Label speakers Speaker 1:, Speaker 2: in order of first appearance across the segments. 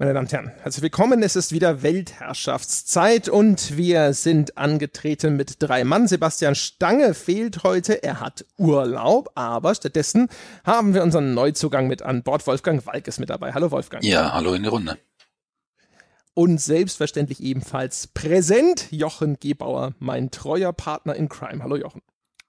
Speaker 1: Meine Damen und Herren, herzlich willkommen. Es ist wieder Weltherrschaftszeit und wir sind angetreten mit drei Mann. Sebastian Stange fehlt heute. Er hat Urlaub, aber stattdessen haben wir unseren Neuzugang mit an Bord. Wolfgang Walk ist mit dabei. Hallo Wolfgang.
Speaker 2: Ja, hallo in die Runde.
Speaker 1: Und selbstverständlich ebenfalls präsent Jochen Gebauer, mein treuer Partner in Crime. Hallo Jochen.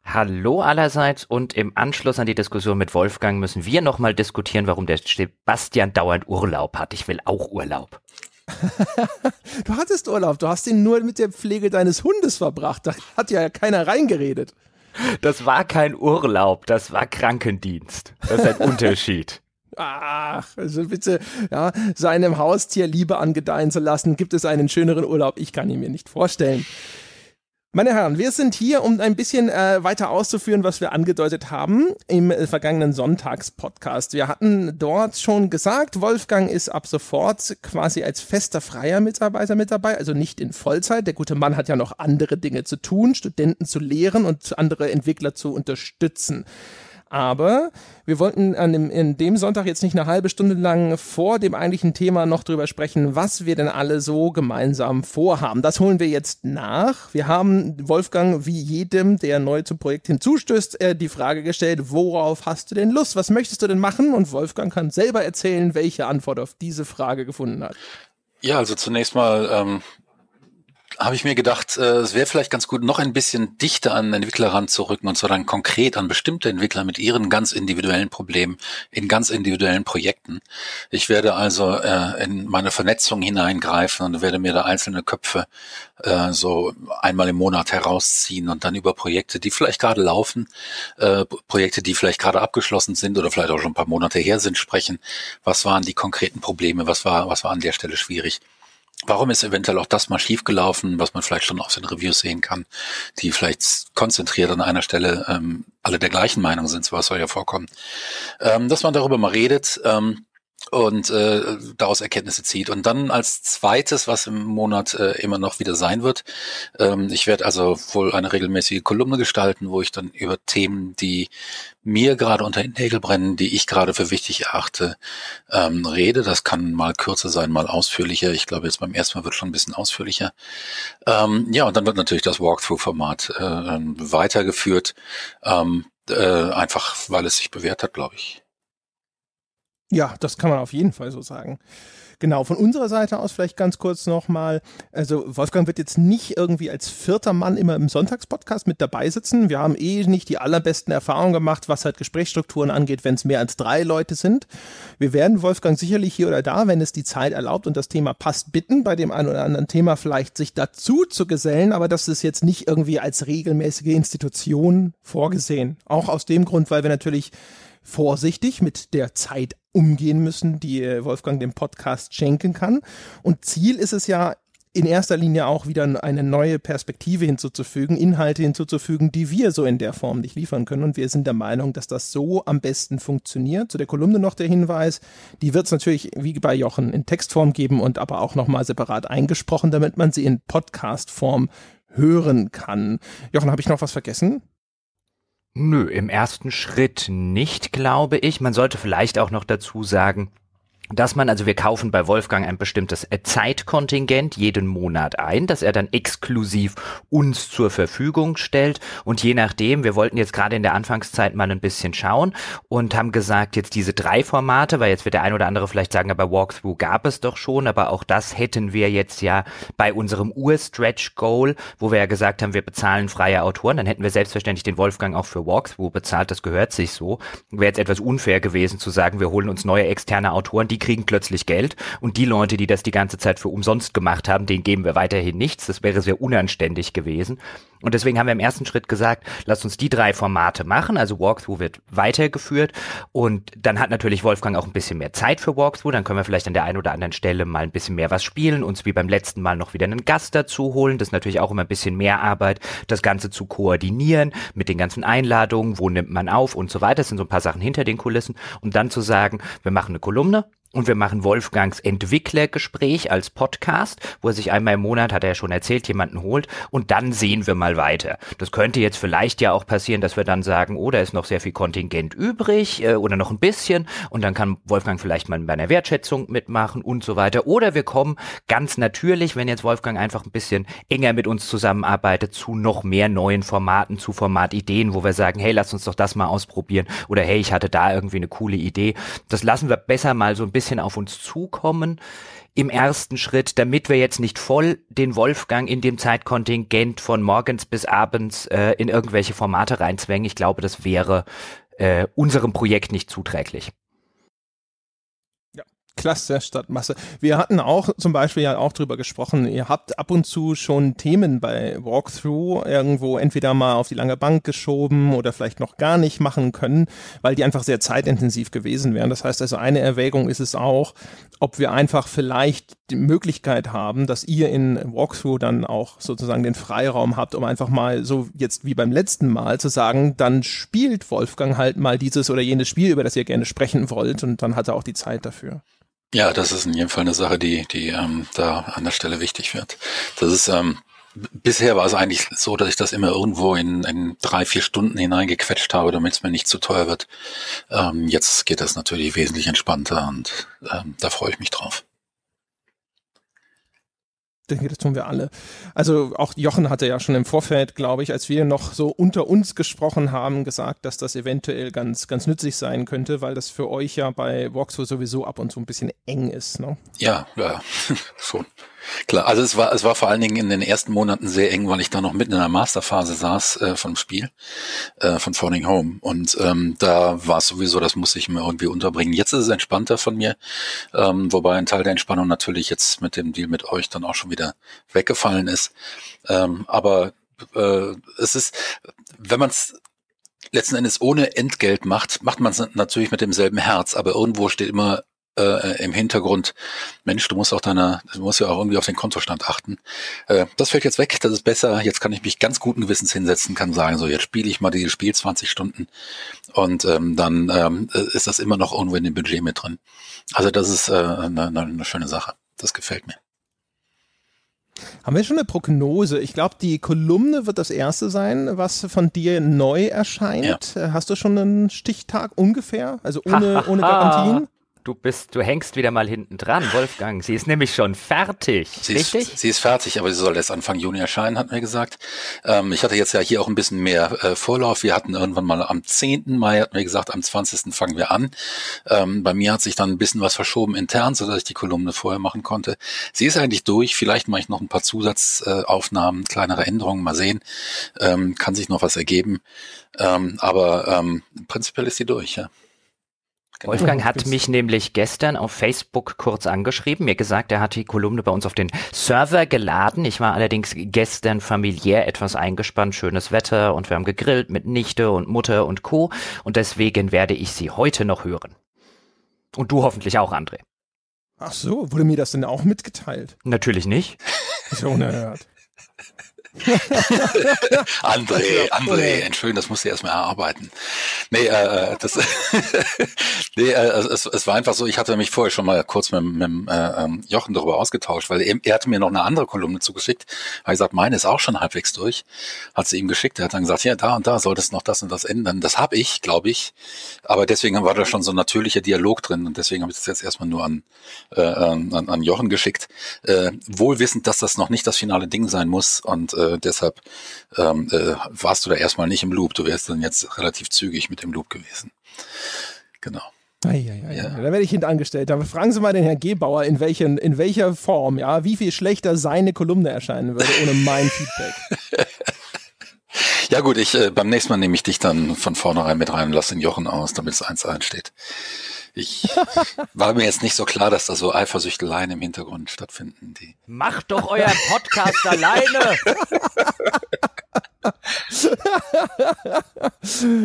Speaker 3: Hallo allerseits und im Anschluss an die Diskussion mit Wolfgang müssen wir nochmal diskutieren, warum der Sebastian dauernd Urlaub hat. Ich will auch Urlaub.
Speaker 1: du hattest Urlaub, du hast ihn nur mit der Pflege deines Hundes verbracht. Da hat ja keiner reingeredet.
Speaker 3: Das war kein Urlaub, das war Krankendienst. Das ist ein Unterschied.
Speaker 1: Ach, also bitte, ja, seinem Haustier Liebe angedeihen zu lassen, gibt es einen schöneren Urlaub. Ich kann ihn mir nicht vorstellen. Meine Herren, wir sind hier, um ein bisschen äh, weiter auszuführen, was wir angedeutet haben im äh, vergangenen Sonntagspodcast. Wir hatten dort schon gesagt, Wolfgang ist ab sofort quasi als fester freier Mitarbeiter mit dabei, also nicht in Vollzeit. Der gute Mann hat ja noch andere Dinge zu tun, Studenten zu lehren und andere Entwickler zu unterstützen. Aber wir wollten an dem, in dem Sonntag jetzt nicht eine halbe Stunde lang vor dem eigentlichen Thema noch drüber sprechen, was wir denn alle so gemeinsam vorhaben. Das holen wir jetzt nach. Wir haben Wolfgang wie jedem, der neu zum Projekt hinzustößt, äh, die Frage gestellt, worauf hast du denn Lust? Was möchtest du denn machen? Und Wolfgang kann selber erzählen, welche Antwort auf diese Frage gefunden hat.
Speaker 2: Ja, also zunächst mal ähm, habe ich mir gedacht, äh, es wäre vielleicht ganz gut, noch ein bisschen dichter an Entwickler ranzurücken und zwar dann konkret an bestimmte Entwickler mit ihren ganz individuellen Problemen in ganz individuellen Projekten. Ich werde also äh, in meine Vernetzung hineingreifen und werde mir da einzelne Köpfe äh, so einmal im Monat herausziehen und dann über Projekte, die vielleicht gerade laufen, äh, Projekte, die vielleicht gerade abgeschlossen sind oder vielleicht auch schon ein paar Monate her sind, sprechen. Was waren die konkreten Probleme? Was war, was war an der Stelle schwierig? Warum ist eventuell auch das mal schiefgelaufen, was man vielleicht schon aus den Reviews sehen kann, die vielleicht konzentriert an einer Stelle ähm, alle der gleichen Meinung sind, sowas soll ja vorkommen. Ähm, dass man darüber mal redet, ähm, und äh, daraus Erkenntnisse zieht. Und dann als zweites, was im Monat äh, immer noch wieder sein wird, ähm, ich werde also wohl eine regelmäßige Kolumne gestalten, wo ich dann über Themen, die mir gerade unter den Nägel brennen, die ich gerade für wichtig erachte, ähm, rede. Das kann mal kürzer sein, mal ausführlicher. Ich glaube, jetzt beim ersten Mal wird schon ein bisschen ausführlicher. Ähm, ja, und dann wird natürlich das Walkthrough-Format äh, weitergeführt, ähm, äh, einfach weil es sich bewährt hat, glaube ich.
Speaker 1: Ja, das kann man auf jeden Fall so sagen. Genau, von unserer Seite aus vielleicht ganz kurz nochmal. Also Wolfgang wird jetzt nicht irgendwie als vierter Mann immer im Sonntagspodcast mit dabei sitzen. Wir haben eh nicht die allerbesten Erfahrungen gemacht, was halt Gesprächsstrukturen angeht, wenn es mehr als drei Leute sind. Wir werden Wolfgang sicherlich hier oder da, wenn es die Zeit erlaubt und das Thema passt, bitten, bei dem einen oder anderen Thema vielleicht sich dazu zu gesellen, aber das ist jetzt nicht irgendwie als regelmäßige Institution vorgesehen. Auch aus dem Grund, weil wir natürlich vorsichtig mit der Zeit umgehen müssen, die äh, Wolfgang dem Podcast schenken kann. Und Ziel ist es ja in erster Linie auch wieder eine neue Perspektive hinzuzufügen, Inhalte hinzuzufügen, die wir so in der Form nicht liefern können. Und wir sind der Meinung, dass das so am besten funktioniert. Zu der Kolumne noch der Hinweis, die wird es natürlich wie bei Jochen in Textform geben und aber auch nochmal separat eingesprochen, damit man sie in Podcastform hören kann. Jochen, habe ich noch was vergessen?
Speaker 3: Nö, im ersten Schritt nicht, glaube ich. Man sollte vielleicht auch noch dazu sagen, dass man, also wir kaufen bei Wolfgang ein bestimmtes äh, Zeitkontingent jeden Monat ein, das er dann exklusiv uns zur Verfügung stellt. Und je nachdem, wir wollten jetzt gerade in der Anfangszeit mal ein bisschen schauen und haben gesagt, jetzt diese drei Formate, weil jetzt wird der ein oder andere vielleicht sagen, aber Walkthrough gab es doch schon, aber auch das hätten wir jetzt ja bei unserem Ur-Stretch-Goal, wo wir ja gesagt haben, wir bezahlen freie Autoren, dann hätten wir selbstverständlich den Wolfgang auch für Walkthrough bezahlt, das gehört sich so. Wäre jetzt etwas unfair gewesen zu sagen, wir holen uns neue externe Autoren, die kriegen plötzlich Geld und die Leute, die das die ganze Zeit für umsonst gemacht haben, denen geben wir weiterhin nichts. Das wäre sehr unanständig gewesen. Und deswegen haben wir im ersten Schritt gesagt, lasst uns die drei Formate machen. Also Walkthrough wird weitergeführt und dann hat natürlich Wolfgang auch ein bisschen mehr Zeit für Walkthrough. Dann können wir vielleicht an der einen oder anderen Stelle mal ein bisschen mehr was spielen, uns wie beim letzten Mal noch wieder einen Gast dazu holen. Das ist natürlich auch immer ein bisschen mehr Arbeit, das Ganze zu koordinieren mit den ganzen Einladungen, wo nimmt man auf und so weiter. Das sind so ein paar Sachen hinter den Kulissen. Und dann zu sagen, wir machen eine Kolumne, und wir machen Wolfgangs Entwicklergespräch als Podcast, wo er sich einmal im Monat, hat er ja schon erzählt, jemanden holt. Und dann sehen wir mal mal weiter. Das könnte jetzt vielleicht ja auch passieren, dass wir dann sagen, oh, da ist noch sehr viel Kontingent übrig äh, oder noch ein bisschen und dann kann Wolfgang vielleicht mal bei einer Wertschätzung mitmachen und so weiter. Oder wir kommen ganz natürlich, wenn jetzt Wolfgang einfach ein bisschen enger mit uns zusammenarbeitet, zu noch mehr neuen Formaten, zu Formatideen, wo wir sagen, hey, lass uns doch das mal ausprobieren oder hey, ich hatte da irgendwie eine coole Idee. Das lassen wir besser mal so ein bisschen auf uns zukommen im ersten Schritt, damit wir jetzt nicht voll den Wolfgang in dem Zeitkontingent von morgens bis abends äh, in irgendwelche Formate reinzwängen. Ich glaube, das wäre äh, unserem Projekt nicht zuträglich.
Speaker 1: Clusterstadtmasse. Wir hatten auch zum Beispiel ja auch drüber gesprochen, ihr habt ab und zu schon Themen bei Walkthrough irgendwo entweder mal auf die lange Bank geschoben oder vielleicht noch gar nicht machen können, weil die einfach sehr zeitintensiv gewesen wären. Das heißt also, eine Erwägung ist es auch, ob wir einfach vielleicht die Möglichkeit haben, dass ihr in Walkthrough dann auch sozusagen den Freiraum habt, um einfach mal so jetzt wie beim letzten Mal zu sagen, dann spielt Wolfgang halt mal dieses oder jenes Spiel, über das ihr gerne sprechen wollt und dann hat er auch die Zeit dafür.
Speaker 2: Ja, das ist in jedem Fall eine Sache, die, die ähm, da an der Stelle wichtig wird. Das ist ähm, bisher war es eigentlich so, dass ich das immer irgendwo in, in drei, vier Stunden hineingequetscht habe, damit es mir nicht zu teuer wird. Ähm, jetzt geht das natürlich wesentlich entspannter und ähm, da freue ich mich drauf
Speaker 1: denke, das tun wir alle. Also auch Jochen hatte ja schon im Vorfeld, glaube ich, als wir noch so unter uns gesprochen haben, gesagt, dass das eventuell ganz, ganz nützlich sein könnte, weil das für euch ja bei Walkthrough sowieso ab und zu ein bisschen eng ist. Ne?
Speaker 2: Ja, ja, schon. Klar, also es war, es war vor allen Dingen in den ersten Monaten sehr eng, weil ich da noch mitten in der Masterphase saß äh, vom Spiel, äh, von Falling Home. Und ähm, da war es sowieso, das muss ich mir irgendwie unterbringen. Jetzt ist es entspannter von mir, ähm, wobei ein Teil der Entspannung natürlich jetzt mit dem Deal mit euch dann auch schon wieder weggefallen ist. Ähm, aber äh, es ist, wenn man es letzten Endes ohne Entgelt macht, macht man es natürlich mit demselben Herz, aber irgendwo steht immer äh, im Hintergrund, Mensch, du musst auch deiner, du musst ja auch irgendwie auf den Kontostand achten. Äh, das fällt jetzt weg, das ist besser. Jetzt kann ich mich ganz guten Gewissens hinsetzen, kann sagen, so jetzt spiele ich mal dieses Spiel 20 Stunden und ähm, dann ähm, ist das immer noch irgendwo in dem Budget mit drin. Also das ist äh, eine, eine schöne Sache. Das gefällt mir.
Speaker 1: Haben wir schon eine Prognose? Ich glaube, die Kolumne wird das erste sein, was von dir neu erscheint. Ja. Hast du schon einen Stichtag ungefähr? Also ohne, ohne Garantien?
Speaker 3: Du bist, du hängst wieder mal hinten dran, Wolfgang. Sie ist nämlich schon fertig,
Speaker 2: sie
Speaker 3: richtig?
Speaker 2: Ist, sie ist fertig, aber sie soll erst Anfang Juni erscheinen, hat mir gesagt. Ähm, ich hatte jetzt ja hier auch ein bisschen mehr äh, Vorlauf. Wir hatten irgendwann mal am 10. Mai, hat mir gesagt, am 20. fangen wir an. Ähm, bei mir hat sich dann ein bisschen was verschoben intern, sodass ich die Kolumne vorher machen konnte. Sie ist eigentlich durch. Vielleicht mache ich noch ein paar Zusatzaufnahmen, äh, kleinere Änderungen, mal sehen. Ähm, kann sich noch was ergeben. Ähm, aber ähm, prinzipiell ist sie durch, ja.
Speaker 3: Genau. Wolfgang hat mich nämlich gestern auf Facebook kurz angeschrieben, mir gesagt, er hat die Kolumne bei uns auf den Server geladen. Ich war allerdings gestern familiär etwas eingespannt, schönes Wetter und wir haben gegrillt mit Nichte und Mutter und Co. Und deswegen werde ich sie heute noch hören. Und du hoffentlich auch, André.
Speaker 1: Ach so, wurde mir das denn auch mitgeteilt?
Speaker 3: Natürlich nicht.
Speaker 1: Ist ja unerhört.
Speaker 2: André, André, entschuldigen, das musst du erstmal erarbeiten. Nee, äh, das, nee, äh, es, es war einfach so, ich hatte mich vorher schon mal kurz mit, mit äh, ähm, Jochen darüber ausgetauscht, weil er, er hatte mir noch eine andere Kolumne zugeschickt. Er hat gesagt, meine ist auch schon halbwegs durch. Hat sie ihm geschickt. Er hat dann gesagt, ja, da und da solltest noch das und das ändern. Das habe ich, glaube ich. Aber deswegen war da schon so ein natürlicher Dialog drin und deswegen habe ich das jetzt erstmal nur an, äh, an, an Jochen geschickt. Äh, wohl wissend, dass das noch nicht das finale Ding sein muss und äh, deshalb ähm, äh, warst du da erstmal nicht im Loop. Du wärst dann jetzt relativ zügig mit dem Loop gewesen. Genau.
Speaker 1: Eieiei. Ja. Da werde ich hintangestellt. Aber fragen Sie mal den Herrn Gebauer, in, welchen, in welcher Form, ja, wie viel schlechter seine Kolumne erscheinen würde ohne mein Feedback.
Speaker 2: Ja gut, ich äh, beim nächsten Mal nehme ich dich dann von vornherein mit rein und lasse den Jochen aus, damit es 1-1 steht. Ich war mir jetzt nicht so klar, dass da so Eifersüchteleien im Hintergrund stattfinden. Die
Speaker 3: Macht doch euren Podcast alleine!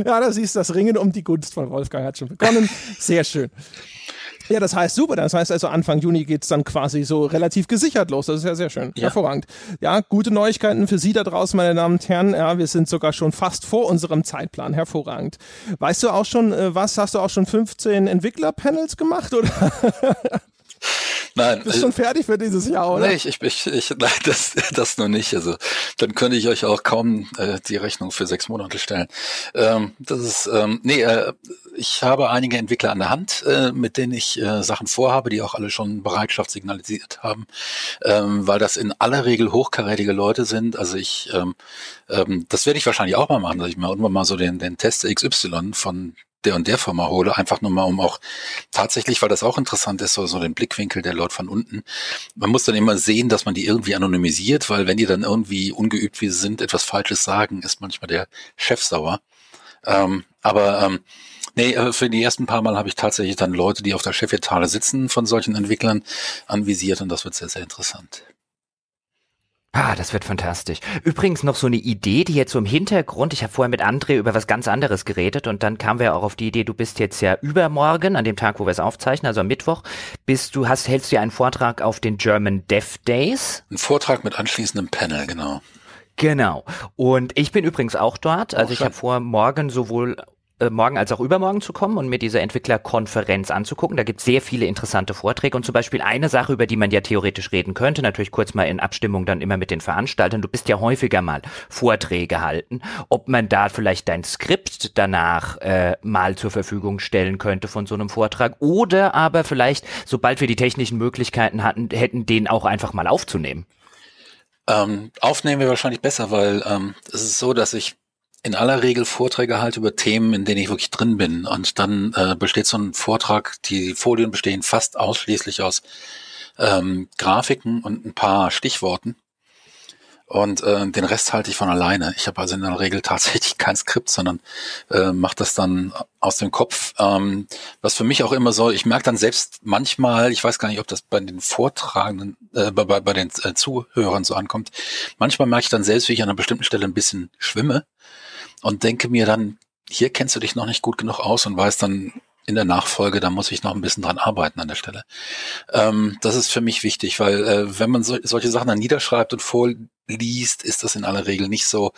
Speaker 1: ja, da siehst du, das Ringen um die Gunst von Wolfgang hat schon begonnen. Sehr schön. Ja, das heißt super. Das heißt also Anfang Juni geht es dann quasi so relativ gesichert los. Das ist ja sehr schön. Ja. Hervorragend. Ja, gute Neuigkeiten für Sie da draußen, meine Damen und Herren. Ja, wir sind sogar schon fast vor unserem Zeitplan. Hervorragend. Weißt du auch schon, äh, was? Hast du auch schon 15 Entwicklerpanels gemacht oder? Nein. Bist schon äh, fertig für dieses Jahr, oder?
Speaker 2: Nee, ich, ich, ich, nein, das, das nur nicht. Also dann könnte ich euch auch kaum äh, die Rechnung für sechs Monate stellen. Ähm, das ist, ähm, nee, äh, ich habe einige Entwickler an der Hand, äh, mit denen ich äh, Sachen vorhabe, die auch alle schon Bereitschaft signalisiert haben, ähm, weil das in aller Regel hochkarätige Leute sind. Also ich, ähm, ähm, das werde ich wahrscheinlich auch mal machen, dass ich mal irgendwann mal so den, den Test XY von der und der Firma hole, einfach nur mal, um auch tatsächlich, weil das auch interessant ist, so, so den Blickwinkel der Leute von unten. Man muss dann immer sehen, dass man die irgendwie anonymisiert, weil wenn die dann irgendwie ungeübt wie sie sind, etwas Falsches sagen, ist manchmal der Chef sauer. Ähm, aber ähm, Nee, äh, für die ersten paar Mal habe ich tatsächlich dann Leute, die auf der Chefetage sitzen von solchen Entwicklern, anvisiert und das wird sehr, sehr interessant.
Speaker 3: Ah, das wird fantastisch. Übrigens noch so eine Idee, die jetzt so im Hintergrund, ich habe vorher mit André über was ganz anderes geredet und dann kamen wir auch auf die Idee, du bist jetzt ja übermorgen, an dem Tag, wo wir es aufzeichnen, also am Mittwoch, bist du, hast, hältst du ja einen Vortrag auf den German Dev Days.
Speaker 2: Ein Vortrag mit anschließendem Panel, genau.
Speaker 3: Genau. Und ich bin übrigens auch dort. Also ich habe vor, morgen sowohl morgen als auch übermorgen zu kommen und mir diese Entwicklerkonferenz anzugucken. Da gibt es sehr viele interessante Vorträge und zum Beispiel eine Sache, über die man ja theoretisch reden könnte, natürlich kurz mal in Abstimmung dann immer mit den Veranstaltern. Du bist ja häufiger mal Vorträge halten, ob man da vielleicht dein Skript danach äh, mal zur Verfügung stellen könnte von so einem Vortrag oder aber vielleicht, sobald wir die technischen Möglichkeiten hatten, hätten den auch einfach mal aufzunehmen.
Speaker 2: Ähm, aufnehmen wir wahrscheinlich besser, weil ähm, es ist so, dass ich in aller Regel Vorträge halt über Themen, in denen ich wirklich drin bin. Und dann äh, besteht so ein Vortrag, die Folien bestehen fast ausschließlich aus ähm, Grafiken und ein paar Stichworten. Und äh, den Rest halte ich von alleine. Ich habe also in der Regel tatsächlich kein Skript, sondern äh, mache das dann aus dem Kopf. Ähm, was für mich auch immer so, ich merke dann selbst manchmal, ich weiß gar nicht, ob das bei den Vortragenden, äh, bei, bei den äh, Zuhörern so ankommt, manchmal merke ich dann selbst, wie ich an einer bestimmten Stelle ein bisschen schwimme und denke mir dann, hier kennst du dich noch nicht gut genug aus und weißt dann in der Nachfolge, da muss ich noch ein bisschen dran arbeiten an der Stelle. Ähm, das ist für mich wichtig, weil äh, wenn man so, solche Sachen dann niederschreibt und vorliest, ist das in aller Regel nicht so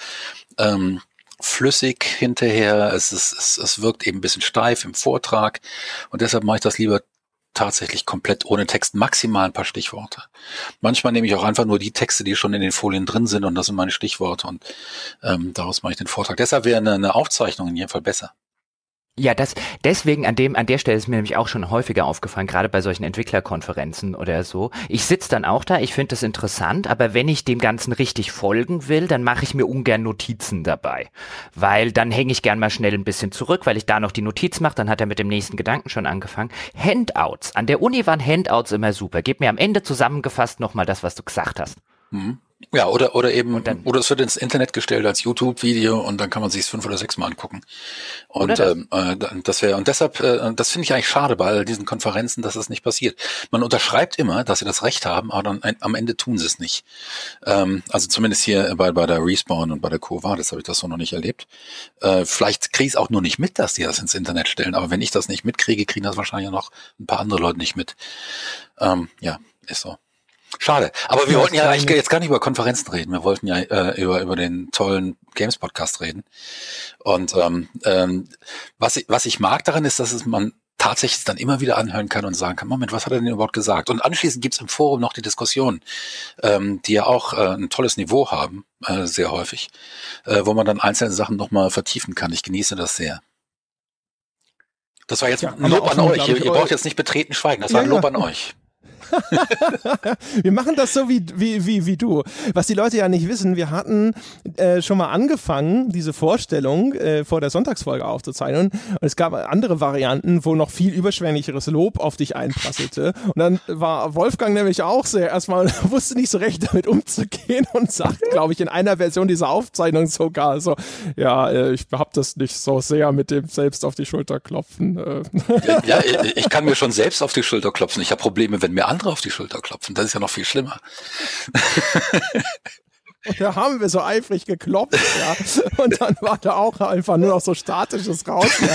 Speaker 2: ähm, flüssig hinterher. Es, ist, es, es wirkt eben ein bisschen steif im Vortrag und deshalb mache ich das lieber tatsächlich komplett ohne Text, maximal ein paar Stichworte. Manchmal nehme ich auch einfach nur die Texte, die schon in den Folien drin sind und das sind meine Stichworte und ähm, daraus mache ich den Vortrag. Deshalb wäre eine, eine Aufzeichnung in jedem Fall besser.
Speaker 3: Ja, das deswegen an dem an der Stelle ist mir nämlich auch schon häufiger aufgefallen, gerade bei solchen Entwicklerkonferenzen oder so. Ich sitze dann auch da, ich finde das interessant, aber wenn ich dem Ganzen richtig folgen will, dann mache ich mir ungern Notizen dabei, weil dann hänge ich gern mal schnell ein bisschen zurück, weil ich da noch die Notiz mache, dann hat er mit dem nächsten Gedanken schon angefangen. Handouts. An der Uni waren Handouts immer super. Gib mir am Ende zusammengefasst nochmal das, was du gesagt hast.
Speaker 2: Mhm. Ja, oder, oder eben, dann, oder es wird ins Internet gestellt als YouTube-Video und dann kann man sich es fünf oder sechs Mal angucken. Und das? Ähm, äh, das wäre, und deshalb, äh, das finde ich eigentlich schade bei all diesen Konferenzen, dass das nicht passiert. Man unterschreibt immer, dass sie das Recht haben, aber dann ein, am Ende tun sie es nicht. Ähm, also zumindest hier bei, bei der Respawn und bei der Cova, das habe ich das so noch nicht erlebt. Äh, vielleicht kriege ich es auch nur nicht mit, dass die das ins Internet stellen, aber wenn ich das nicht mitkriege, kriegen das wahrscheinlich noch ein paar andere Leute nicht mit. Ähm, ja, ist so. Schade. Aber wir ja, wollten ja eigentlich jetzt gar nicht über Konferenzen reden. Wir wollten ja äh, über, über den tollen Games-Podcast reden. Und ähm, ähm, was, ich, was ich mag daran ist, dass es man tatsächlich dann immer wieder anhören kann und sagen kann, Moment, was hat er denn überhaupt gesagt? Und anschließend gibt's im Forum noch die Diskussion, ähm, die ja auch äh, ein tolles Niveau haben, äh, sehr häufig, äh, wo man dann einzelne Sachen nochmal vertiefen kann. Ich genieße das sehr. Das war jetzt ja, ein Lob an euch. Ihr, ihr braucht jetzt nicht betreten schweigen. Das war ein Lob an euch.
Speaker 1: wir machen das so wie, wie, wie, wie du. Was die Leute ja nicht wissen, wir hatten äh, schon mal angefangen, diese Vorstellung äh, vor der Sonntagsfolge aufzuzeichnen. Und es gab andere Varianten, wo noch viel überschwänglicheres Lob auf dich einprasselte. Und dann war Wolfgang nämlich auch sehr erstmal, wusste nicht so recht damit umzugehen und sagt, glaube ich, in einer Version dieser Aufzeichnung sogar so, ja, äh, ich hab das nicht so sehr mit dem selbst auf die Schulter klopfen. Äh.
Speaker 2: Ja, ich kann mir schon selbst auf die Schulter klopfen. Ich habe Probleme, wenn mir andere auf die Schulter klopfen. Das ist ja noch viel schlimmer.
Speaker 1: Und da haben wir so eifrig geklopft, ja. Und dann war da auch einfach nur noch so statisches Rauschen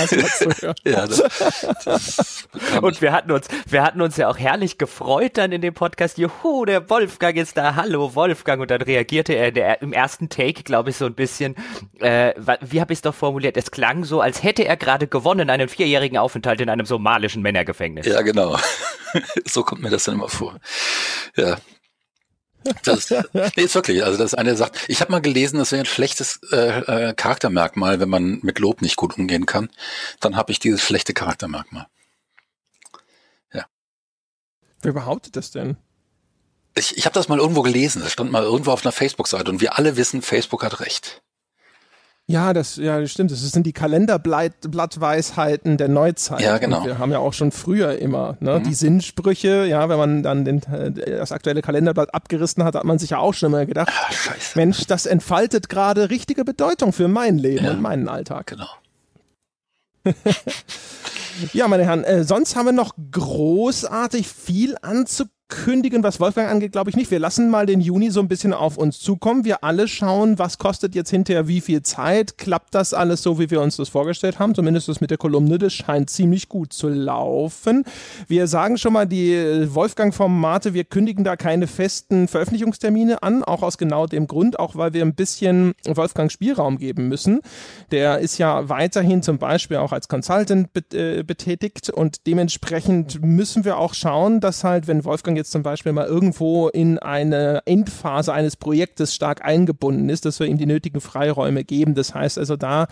Speaker 3: ja, das, das Und wir hatten uns, wir hatten uns ja auch herrlich gefreut dann in dem Podcast. Juhu, der Wolfgang ist da. Hallo, Wolfgang. Und dann reagierte er der, im ersten Take, glaube ich, so ein bisschen, äh, wie habe ich es doch formuliert? Es klang so, als hätte er gerade gewonnen einen vierjährigen Aufenthalt in einem somalischen Männergefängnis.
Speaker 2: Ja, genau. so kommt mir das dann immer vor. Ja. Das, nee, ist wirklich, also das ist eine Sache. Ich habe mal gelesen, das wäre ein schlechtes äh, äh, Charaktermerkmal, wenn man mit Lob nicht gut umgehen kann. Dann habe ich dieses schlechte Charaktermerkmal.
Speaker 1: Ja. Wer behauptet das denn?
Speaker 2: Ich, ich habe das mal irgendwo gelesen. Das stand mal irgendwo auf einer Facebook-Seite und wir alle wissen, Facebook hat recht.
Speaker 1: Ja, das, ja, stimmt. Das sind die Kalenderblattweisheiten der Neuzeit.
Speaker 2: Ja, genau.
Speaker 1: Und wir haben ja auch schon früher immer ne, mhm. die Sinnsprüche. Ja, wenn man dann den, das aktuelle Kalenderblatt abgerissen hat, hat man sich ja auch schon mal gedacht, Ach, Scheiße. Mensch, das entfaltet gerade richtige Bedeutung für mein Leben ja. und meinen Alltag.
Speaker 2: Genau.
Speaker 1: ja, meine Herren, äh, sonst haben wir noch großartig viel anzugucken kündigen, was Wolfgang angeht, glaube ich nicht. Wir lassen mal den Juni so ein bisschen auf uns zukommen. Wir alle schauen, was kostet jetzt hinterher wie viel Zeit. Klappt das alles so, wie wir uns das vorgestellt haben? Zumindest das mit der Kolumne, das scheint ziemlich gut zu laufen. Wir sagen schon mal die Wolfgang-Formate, wir kündigen da keine festen Veröffentlichungstermine an, auch aus genau dem Grund, auch weil wir ein bisschen Wolfgang Spielraum geben müssen. Der ist ja weiterhin zum Beispiel auch als Consultant äh, betätigt und dementsprechend müssen wir auch schauen, dass halt, wenn Wolfgang Wolfgang jetzt zum Beispiel mal irgendwo in eine Endphase eines Projektes stark eingebunden ist, dass wir ihm die nötigen Freiräume geben. Das heißt also da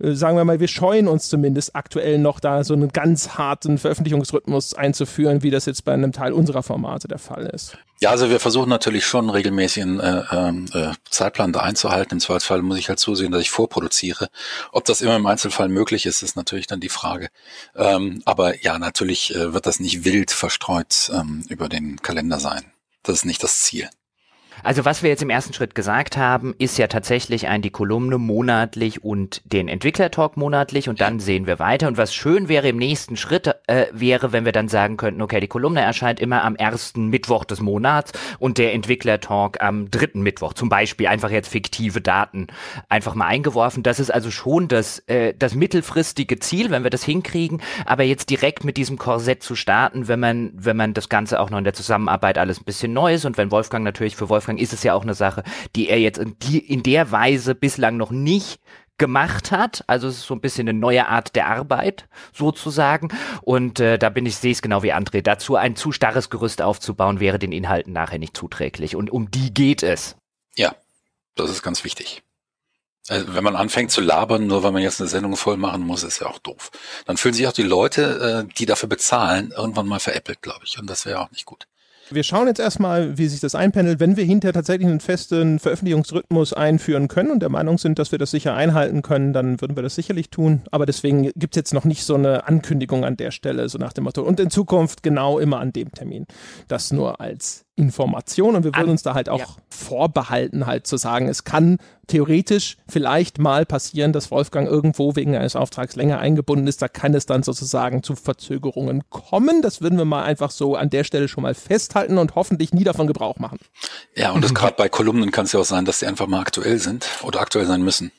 Speaker 1: sagen wir mal, wir scheuen uns zumindest aktuell noch da so einen ganz harten Veröffentlichungsrhythmus einzuführen, wie das jetzt bei einem Teil unserer Formate der Fall ist.
Speaker 2: Ja, also wir versuchen natürlich schon regelmäßig einen äh, ähm, äh, Zeitplan da einzuhalten. Im Zweifelsfall muss ich halt zusehen, dass ich vorproduziere. Ob das immer im Einzelfall möglich ist, ist natürlich dann die Frage. Ähm, aber ja, natürlich äh, wird das nicht wild verstreut ähm, über den Kalender sein. Das ist nicht das Ziel.
Speaker 3: Also was wir jetzt im ersten Schritt gesagt haben, ist ja tatsächlich ein die Kolumne monatlich und den Entwicklertalk monatlich und dann sehen wir weiter. Und was schön wäre im nächsten Schritt äh, wäre, wenn wir dann sagen könnten, okay, die Kolumne erscheint immer am ersten Mittwoch des Monats und der Entwicklertalk am dritten Mittwoch. Zum Beispiel einfach jetzt fiktive Daten einfach mal eingeworfen. Das ist also schon das, äh, das mittelfristige Ziel, wenn wir das hinkriegen. Aber jetzt direkt mit diesem Korsett zu starten, wenn man, wenn man das Ganze auch noch in der Zusammenarbeit alles ein bisschen neu ist und wenn Wolfgang natürlich für Wolfgang Wolfgang ist es ja auch eine Sache, die er jetzt in, die, in der Weise bislang noch nicht gemacht hat. Also es ist so ein bisschen eine neue Art der Arbeit sozusagen. Und äh, da bin ich, sehe es genau wie André. Dazu ein zu starres Gerüst aufzubauen, wäre den Inhalten nachher nicht zuträglich. Und um die geht es.
Speaker 2: Ja, das ist ganz wichtig. Also wenn man anfängt zu labern, nur weil man jetzt eine Sendung voll machen muss, ist ja auch doof. Dann fühlen sich auch die Leute, äh, die dafür bezahlen, irgendwann mal veräppelt, glaube ich. Und das wäre auch nicht gut.
Speaker 1: Wir schauen jetzt erstmal, wie sich das einpendelt. Wenn wir hinterher tatsächlich einen festen Veröffentlichungsrhythmus einführen können und der Meinung sind, dass wir das sicher einhalten können, dann würden wir das sicherlich tun. Aber deswegen gibt es jetzt noch nicht so eine Ankündigung an der Stelle, so nach dem Motto. Und in Zukunft genau immer an dem Termin. Das nur als Information und wir würden uns da halt auch ja. vorbehalten, halt zu sagen, es kann theoretisch vielleicht mal passieren, dass Wolfgang irgendwo wegen eines Auftrags länger eingebunden ist. Da kann es dann sozusagen zu Verzögerungen kommen. Das würden wir mal einfach so an der Stelle schon mal festhalten und hoffentlich nie davon Gebrauch machen.
Speaker 2: Ja, und das gerade bei Kolumnen kann es ja auch sein, dass die einfach mal aktuell sind oder aktuell sein müssen.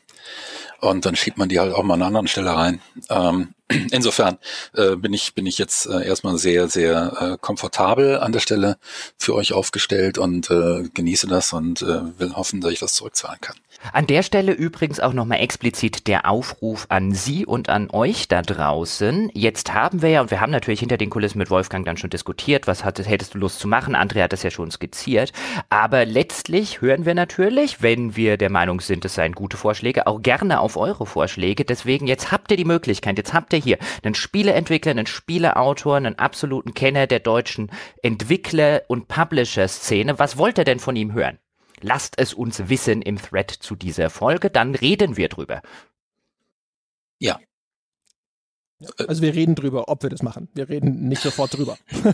Speaker 2: Und dann schiebt man die halt auch mal an einer anderen Stelle rein. Ähm, insofern äh, bin ich bin ich jetzt äh, erstmal sehr sehr äh, komfortabel an der Stelle für euch aufgestellt und äh, genieße das und äh, will hoffen, dass ich das zurückzahlen kann.
Speaker 3: An der Stelle übrigens auch nochmal explizit der Aufruf an Sie und an euch da draußen. Jetzt haben wir ja, und wir haben natürlich hinter den Kulissen mit Wolfgang dann schon diskutiert, was hattest, hättest du Lust zu machen? Andrea hat das ja schon skizziert. Aber letztlich hören wir natürlich, wenn wir der Meinung sind, es seien gute Vorschläge, auch gerne auf eure Vorschläge. Deswegen jetzt habt ihr die Möglichkeit, jetzt habt ihr hier einen Spieleentwickler, einen Spieleautor, einen absoluten Kenner der deutschen Entwickler- und Publisher-Szene. Was wollt ihr denn von ihm hören? Lasst es uns wissen im Thread zu dieser Folge, dann reden wir drüber.
Speaker 2: Ja.
Speaker 1: Also wir reden drüber, ob wir das machen. Wir reden nicht sofort drüber.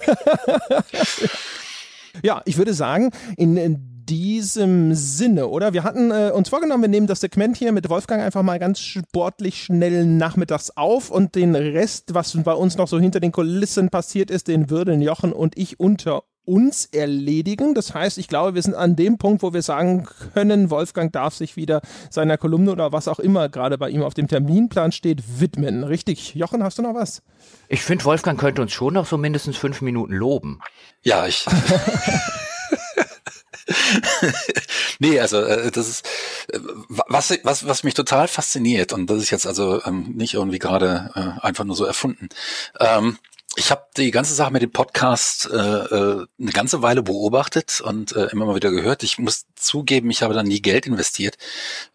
Speaker 1: ja, ich würde sagen, in, in diesem Sinne, oder? Wir hatten äh, uns vorgenommen, wir nehmen das Segment hier mit Wolfgang einfach mal ganz sportlich schnell nachmittags auf und den Rest, was bei uns noch so hinter den Kulissen passiert ist, den würden Jochen und ich unter uns erledigen. Das heißt, ich glaube, wir sind an dem Punkt, wo wir sagen können, Wolfgang darf sich wieder seiner Kolumne oder was auch immer gerade bei ihm auf dem Terminplan steht, widmen. Richtig. Jochen, hast du noch was?
Speaker 3: Ich finde, Wolfgang könnte uns schon noch so mindestens fünf Minuten loben.
Speaker 2: Ja, ich. nee, also äh, das ist äh, was, was, was mich total fasziniert und das ist jetzt also ähm, nicht irgendwie gerade äh, einfach nur so erfunden. Ähm, Ich habe die ganze Sache mit dem Podcast äh, äh, eine ganze Weile beobachtet und äh, immer mal wieder gehört. Ich muss zugeben, ich habe da nie Geld investiert,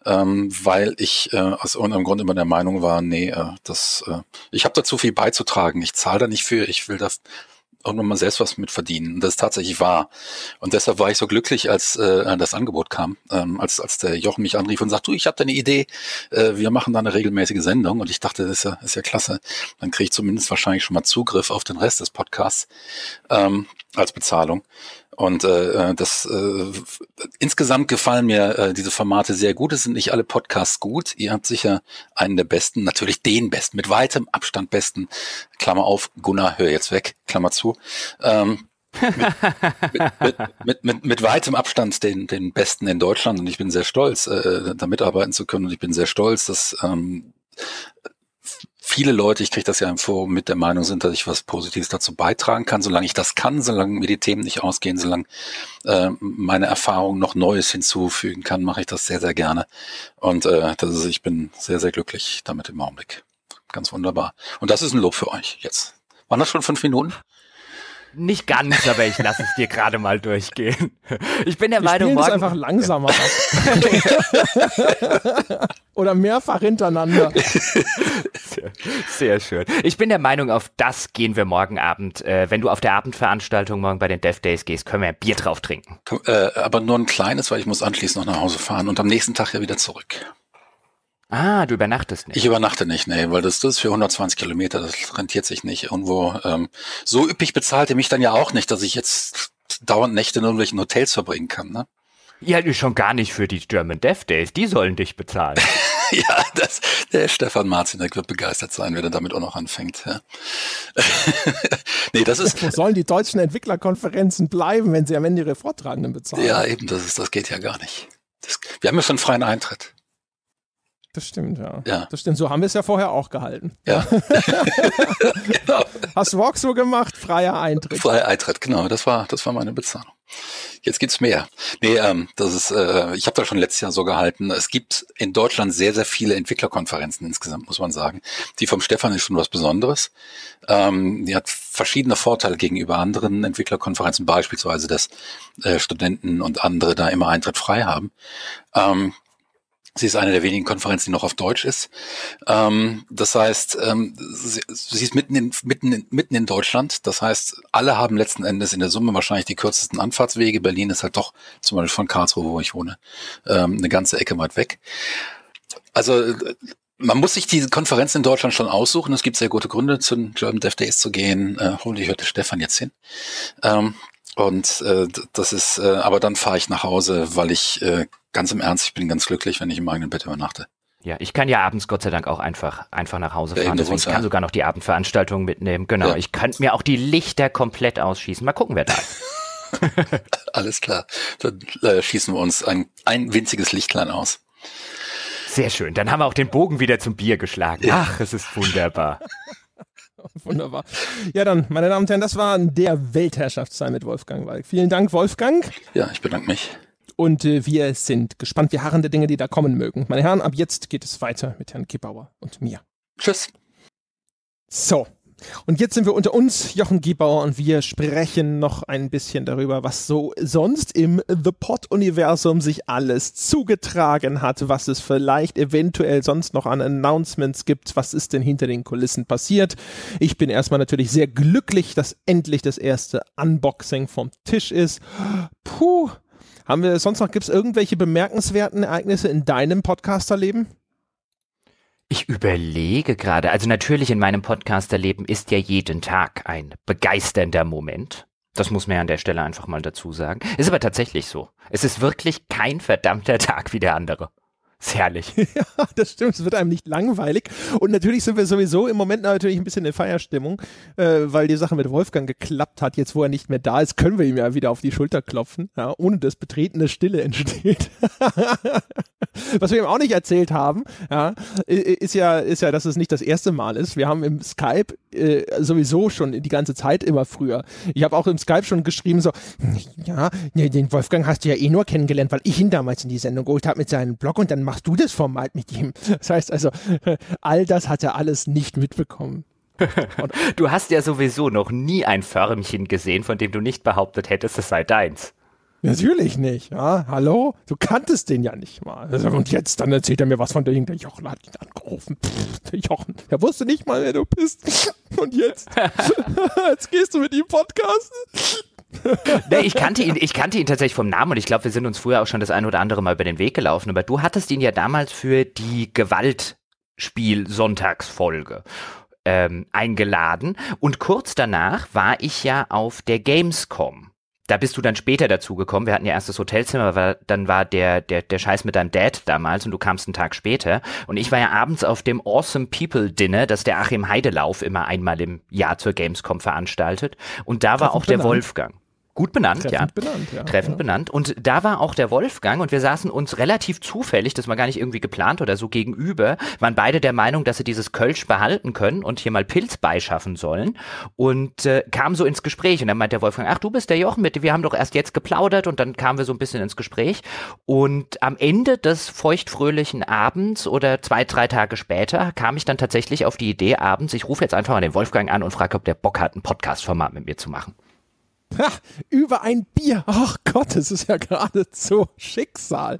Speaker 2: ähm, weil ich äh, aus irgendeinem Grund immer der Meinung war, nee, äh, das, äh, ich habe da zu viel beizutragen. Ich zahle da nicht für. Ich will das irgendwann mal selbst was mit verdienen. Und das ist tatsächlich wahr. Und deshalb war ich so glücklich, als äh, das Angebot kam, ähm, als, als der Jochen mich anrief und sagt, du, ich habe da eine Idee, äh, wir machen da eine regelmäßige Sendung. Und ich dachte, das ist ja, ist ja klasse. Dann kriege ich zumindest wahrscheinlich schon mal Zugriff auf den Rest des Podcasts ähm, als Bezahlung. Und äh, äh, das äh, insgesamt gefallen mir äh, diese Formate sehr gut. Es sind nicht alle Podcasts gut. Ihr habt sicher einen der besten, natürlich den besten, mit weitem Abstand besten. Klammer auf, Gunnar, hör jetzt weg, Klammer zu. Ähm, mit, mit, mit, mit, mit weitem Abstand den, den besten in Deutschland und ich bin sehr stolz, äh, da mitarbeiten zu können und ich bin sehr stolz, dass ähm, viele Leute, ich kriege das ja im Forum mit der Meinung sind, dass ich was Positives dazu beitragen kann, solange ich das kann, solange mir die Themen nicht ausgehen, solange äh, meine Erfahrung noch Neues hinzufügen kann, mache ich das sehr, sehr gerne. Und äh, das ist, ich bin sehr, sehr glücklich damit im Augenblick. Ganz wunderbar. Und das ist ein Lob für euch jetzt. Waren das schon fünf Minuten?
Speaker 3: Nicht ganz, aber ich lasse es dir gerade mal durchgehen. Ich bin der
Speaker 1: Wir
Speaker 3: Meinung,
Speaker 1: spielen
Speaker 3: morgen.
Speaker 1: es einfach langsamer ab. Oder mehrfach hintereinander.
Speaker 3: Sehr, sehr schön. Ich bin der Meinung, auf das gehen wir morgen Abend. Äh, wenn du auf der Abendveranstaltung morgen bei den Dev Days gehst, können wir ein Bier drauf trinken.
Speaker 2: Äh, aber nur ein kleines, weil ich muss anschließend noch nach Hause fahren und am nächsten Tag ja wieder zurück.
Speaker 3: Ah, du übernachtest nicht.
Speaker 2: Ich übernachte nicht, nee, weil das, das ist für 120 Kilometer, das rentiert sich nicht. Irgendwo ähm, so üppig bezahlt ihr mich dann ja auch nicht, dass ich jetzt dauernd Nächte in irgendwelchen Hotels verbringen kann, ne?
Speaker 3: Ja, schon gar nicht für die German Dev Days. Die sollen dich bezahlen.
Speaker 2: ja, das, der Stefan Marzinek wird begeistert sein, wenn er damit auch noch anfängt. Ja. nee, das ist.
Speaker 1: Wo sollen die deutschen Entwicklerkonferenzen bleiben, wenn sie am Ende ihre Vortragenden bezahlen?
Speaker 2: Ja, eben, das ist, das geht ja gar nicht. Das, wir haben ja schon freien Eintritt.
Speaker 1: Das stimmt, ja.
Speaker 2: Ja.
Speaker 1: Das stimmt. So haben wir es ja vorher auch gehalten.
Speaker 2: Ja. genau.
Speaker 1: Hast Walk so gemacht, freier Eintritt.
Speaker 2: Freier Eintritt, genau. Das war, das war meine Bezahlung. Jetzt gibt's mehr. Nee, ähm, das ist, äh, ich habe da schon letztes Jahr so gehalten. Es gibt in Deutschland sehr, sehr viele Entwicklerkonferenzen insgesamt, muss man sagen. Die vom Stefan ist schon was Besonderes. Ähm, die hat verschiedene Vorteile gegenüber anderen Entwicklerkonferenzen, beispielsweise, dass äh, Studenten und andere da immer Eintritt frei haben. Ähm, Sie ist eine der wenigen Konferenzen, die noch auf Deutsch ist. Ähm, das heißt, ähm, sie, sie, ist mitten in, mitten, in, mitten in Deutschland. Das heißt, alle haben letzten Endes in der Summe wahrscheinlich die kürzesten Anfahrtswege. Berlin ist halt doch zum Beispiel von Karlsruhe, wo ich wohne, ähm, eine ganze Ecke weit weg. Also man muss sich diese Konferenz in Deutschland schon aussuchen. Es gibt sehr gute Gründe, zu den German Dev Days zu gehen. Äh, hoffentlich hört der Stefan jetzt hin. Ähm, und äh, das ist, äh, aber dann fahre ich nach Hause, weil ich äh, ganz im Ernst, ich bin ganz glücklich, wenn ich im eigenen Bett übernachte.
Speaker 3: Ja, ich kann ja abends Gott sei Dank auch einfach, einfach nach Hause fahren. Deswegen ich kann sogar noch die Abendveranstaltung mitnehmen. Genau.
Speaker 2: Ja.
Speaker 3: Ich könnte mir auch die Lichter komplett ausschießen. Mal gucken, wer da ist.
Speaker 2: Alles klar. Dann äh, schießen wir uns ein, ein winziges Lichtlein aus.
Speaker 3: Sehr schön. Dann haben wir auch den Bogen wieder zum Bier geschlagen.
Speaker 2: Ja.
Speaker 3: Ach, es ist wunderbar.
Speaker 1: Wunderbar. Ja, dann, meine Damen und Herren, das war der Weltherrschaftszeit mit Wolfgang Walk. Vielen Dank, Wolfgang.
Speaker 2: Ja, ich bedanke mich.
Speaker 1: Und äh, wir sind gespannt. Wir harren der Dinge, die da kommen mögen. Meine Herren, ab jetzt geht es weiter mit Herrn Gebauer und mir.
Speaker 2: Tschüss.
Speaker 1: So. Und jetzt sind wir unter uns, Jochen Giebauer, und wir sprechen noch ein bisschen darüber, was so sonst im The Pod-Universum sich alles zugetragen hat, was es vielleicht eventuell sonst noch an Announcements gibt, was ist denn hinter den Kulissen passiert. Ich bin erstmal natürlich sehr glücklich, dass endlich das erste Unboxing vom Tisch ist. Puh. Haben wir sonst noch, gibt es irgendwelche bemerkenswerten Ereignisse in deinem Podcasterleben?
Speaker 3: Ich überlege gerade, also natürlich in meinem Podcasterleben ist ja jeden Tag ein begeisternder Moment. Das muss man ja an der Stelle einfach mal dazu sagen. Ist aber tatsächlich so. Es ist wirklich kein verdammter Tag wie der andere. Ist herrlich.
Speaker 1: Ja, das stimmt. Es wird einem nicht langweilig. Und natürlich sind wir sowieso im Moment natürlich ein bisschen in Feierstimmung, äh, weil die Sache mit Wolfgang geklappt hat. Jetzt, wo er nicht mehr da ist, können wir ihm ja wieder auf die Schulter klopfen, ja, ohne dass betretene Stille entsteht. Was wir ihm auch nicht erzählt haben, ja, ist ja, ist ja, dass es nicht das erste Mal ist. Wir haben im Skype äh, sowieso schon die ganze Zeit immer früher. Ich habe auch im Skype schon geschrieben, so, ja, nee, den Wolfgang hast du ja eh nur kennengelernt, weil ich ihn damals in die Sendung geholt habe mit seinem Blog und dann machst du das Format mit ihm. Das heißt also, all das hat er alles nicht mitbekommen.
Speaker 3: du hast ja sowieso noch nie ein Förmchen gesehen, von dem du nicht behauptet hättest, es sei deins.
Speaker 1: Natürlich nicht, ja. Hallo? Du kanntest den ja nicht mal. Und jetzt, dann erzählt er mir was von der, der Jochen hat ihn angerufen. Pff, der Jochen, der wusste nicht mal, wer du bist. Und jetzt? jetzt gehst du mit ihm podcasten?
Speaker 3: nee, ich kannte ihn, ich kannte ihn tatsächlich vom Namen und ich glaube, wir sind uns früher auch schon das ein oder andere Mal über den Weg gelaufen. Aber du hattest ihn ja damals für die Gewaltspiel-Sonntagsfolge ähm, eingeladen. Und kurz danach war ich ja auf der Gamescom. Da bist du dann später dazu gekommen. Wir hatten ja erst das Hotelzimmer, aber dann war der, der, der Scheiß mit deinem Dad damals und du kamst einen Tag später. Und ich war ja abends auf dem Awesome People Dinner, das der Achim Heidelauf immer einmal im Jahr zur Gamescom veranstaltet. Und da war auch der Wolfgang. Gut benannt, Treffend ja. Benannt, ja. Treffend ja. benannt. Und da war auch der Wolfgang und wir saßen uns relativ zufällig, das war gar nicht irgendwie geplant oder so gegenüber, waren beide der Meinung, dass sie dieses Kölsch behalten können und hier mal Pilz beischaffen sollen und äh, kamen so ins Gespräch und dann meint der Wolfgang, ach du bist der Jochen, bitte, wir haben doch erst jetzt geplaudert und dann kamen wir so ein bisschen ins Gespräch und am Ende des feuchtfröhlichen Abends oder zwei, drei Tage später kam ich dann tatsächlich auf die Idee abends, ich rufe jetzt einfach mal den Wolfgang an und frage, ob der Bock hat, ein Podcast-Format mit mir zu machen.
Speaker 1: Ha, über ein Bier. Ach Gott, es ist ja geradezu Schicksal.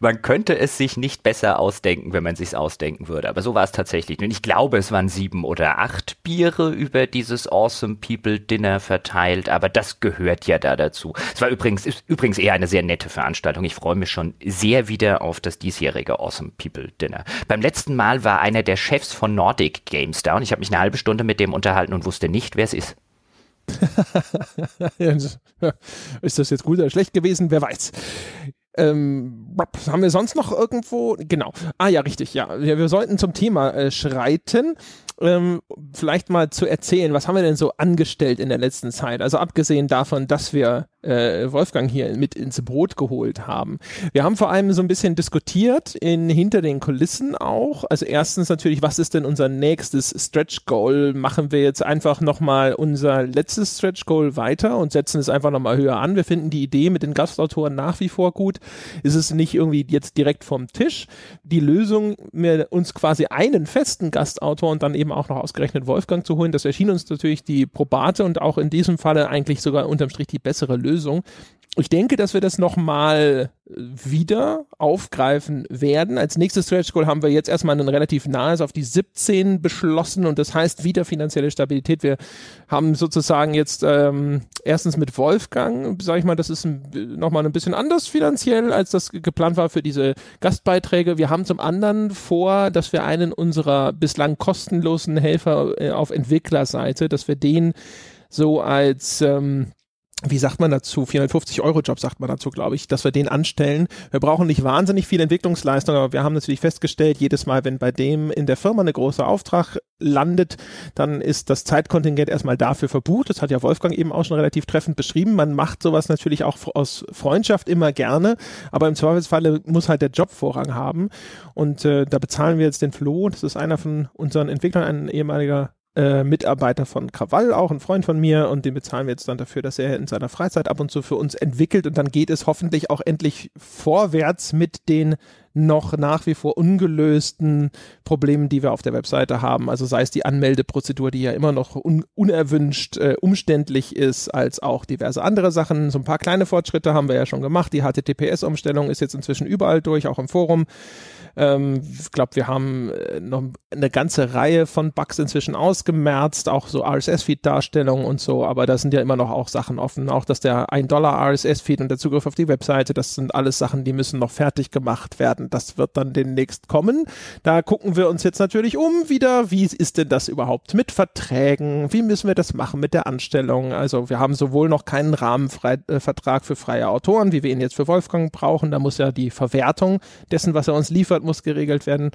Speaker 3: Man könnte es sich nicht besser ausdenken, wenn man es sich ausdenken würde. Aber so war es tatsächlich. Und ich glaube, es waren sieben oder acht Biere über dieses Awesome People Dinner verteilt. Aber das gehört ja da dazu. Es war übrigens, übrigens eher eine sehr nette Veranstaltung. Ich freue mich schon sehr wieder auf das diesjährige Awesome People Dinner. Beim letzten Mal war einer der Chefs von Nordic Games da und ich habe mich eine halbe Stunde mit dem unterhalten und wusste nicht, wer es ist.
Speaker 1: ist das jetzt gut oder schlecht gewesen? Wer weiß. Ähm, haben wir sonst noch irgendwo? Genau. Ah ja, richtig, ja. Wir, wir sollten zum Thema äh, schreiten ähm, vielleicht mal zu erzählen, was haben wir denn so angestellt in der letzten Zeit? Also abgesehen davon, dass wir äh, Wolfgang hier mit ins Boot geholt haben. Wir haben vor allem so ein bisschen diskutiert in hinter den Kulissen auch. Also erstens natürlich, was ist denn unser nächstes Stretch Goal? Machen wir jetzt einfach nochmal unser letztes Stretch Goal weiter und setzen es einfach nochmal höher an. Wir finden die Idee mit den Gastautoren nach wie vor gut. Ist es nicht irgendwie jetzt direkt vom Tisch? Die Lösung, mir uns quasi einen festen Gastautor und dann eben eben auch noch ausgerechnet Wolfgang zu holen. Das erschien uns natürlich die probate und auch in diesem Falle eigentlich sogar unterm Strich die bessere Lösung. Ich denke, dass wir das nochmal wieder aufgreifen werden. Als nächstes Stretch Goal haben wir jetzt erstmal ein relativ nahes auf die 17 beschlossen und das heißt wieder finanzielle Stabilität. Wir haben sozusagen jetzt ähm, erstens mit Wolfgang, sage ich mal, das ist nochmal ein bisschen anders finanziell, als das geplant war für diese Gastbeiträge. Wir haben zum anderen vor, dass wir einen unserer bislang kostenlosen Helfer äh, auf Entwicklerseite, dass wir den so als ähm, wie sagt man dazu, 450 Euro Job sagt man dazu, glaube ich, dass wir den anstellen. Wir brauchen nicht wahnsinnig viel Entwicklungsleistung, aber wir haben natürlich festgestellt, jedes Mal, wenn bei dem in der Firma eine große Auftrag landet, dann ist das Zeitkontingent erstmal dafür verbucht. Das hat ja Wolfgang eben auch schon relativ treffend beschrieben. Man macht sowas natürlich auch aus Freundschaft immer gerne, aber im Zweifelsfalle muss halt der Job Vorrang haben. Und äh, da bezahlen wir jetzt den Flo, das ist einer von unseren Entwicklern, ein ehemaliger äh, Mitarbeiter von Krawall, auch ein Freund von mir, und den bezahlen wir jetzt dann dafür, dass er in seiner Freizeit ab und zu für uns entwickelt und dann geht es hoffentlich auch endlich vorwärts mit den noch nach wie vor ungelösten Problemen, die wir auf der Webseite haben. Also sei es die Anmeldeprozedur, die ja immer noch un unerwünscht äh, umständlich ist, als auch diverse andere Sachen. So ein paar kleine Fortschritte haben wir ja schon gemacht. Die HTTPS-Umstellung ist jetzt inzwischen überall durch, auch im Forum. Ähm, ich glaube, wir haben äh, noch eine ganze Reihe von Bugs inzwischen ausgemerzt, auch so RSS-Feed-Darstellungen und so, aber da sind ja immer noch auch Sachen offen. Auch dass der 1 Dollar RSS-Feed und der Zugriff auf die Webseite, das sind alles Sachen, die müssen noch fertig gemacht werden. Das wird dann demnächst kommen. Da gucken wir uns jetzt natürlich um wieder, wie ist denn das überhaupt mit Verträgen? Wie müssen wir das machen mit der Anstellung? Also wir haben sowohl noch keinen Rahmenvertrag für freie Autoren, wie wir ihn jetzt für Wolfgang brauchen. Da muss ja die Verwertung dessen, was er uns liefert, muss geregelt werden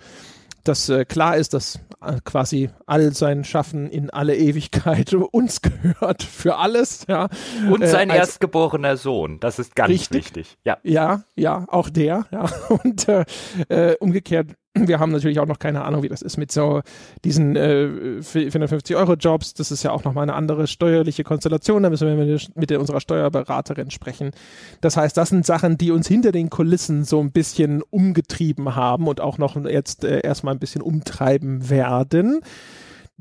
Speaker 1: dass äh, klar ist, dass äh, quasi all sein Schaffen in alle Ewigkeit uns gehört für alles. Ja.
Speaker 3: Und sein äh, erstgeborener Sohn, das ist ganz richtig, wichtig.
Speaker 1: Ja, ja, ja auch der. Ja. Und äh, äh umgekehrt wir haben natürlich auch noch keine Ahnung, wie das ist mit so diesen äh, 450 Euro Jobs. Das ist ja auch noch mal eine andere steuerliche Konstellation. Da müssen wir mit, mit unserer Steuerberaterin sprechen. Das heißt, das sind Sachen, die uns hinter den Kulissen so ein bisschen umgetrieben haben und auch noch jetzt äh, erstmal ein bisschen umtreiben werden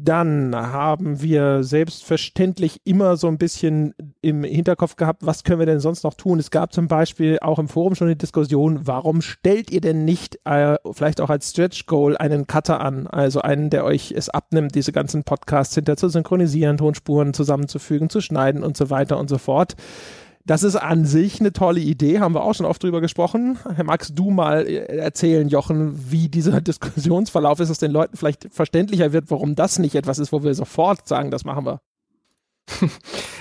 Speaker 1: Dann haben wir selbstverständlich immer so ein bisschen im Hinterkopf gehabt, was können wir denn sonst noch tun? Es gab zum Beispiel auch im Forum schon eine Diskussion, warum stellt ihr denn nicht äh, vielleicht auch als Stretch Goal einen Cutter an, also einen, der euch es abnimmt, diese ganzen Podcasts hinter zu synchronisieren, Tonspuren zusammenzufügen, zu schneiden und so weiter und so fort. Das ist an sich eine tolle Idee, haben wir auch schon oft drüber gesprochen. Magst du mal äh, erzählen, Jochen, wie dieser Diskussionsverlauf ist, dass den Leuten vielleicht verständlicher wird, warum das nicht etwas ist, wo wir sofort sagen, das machen wir?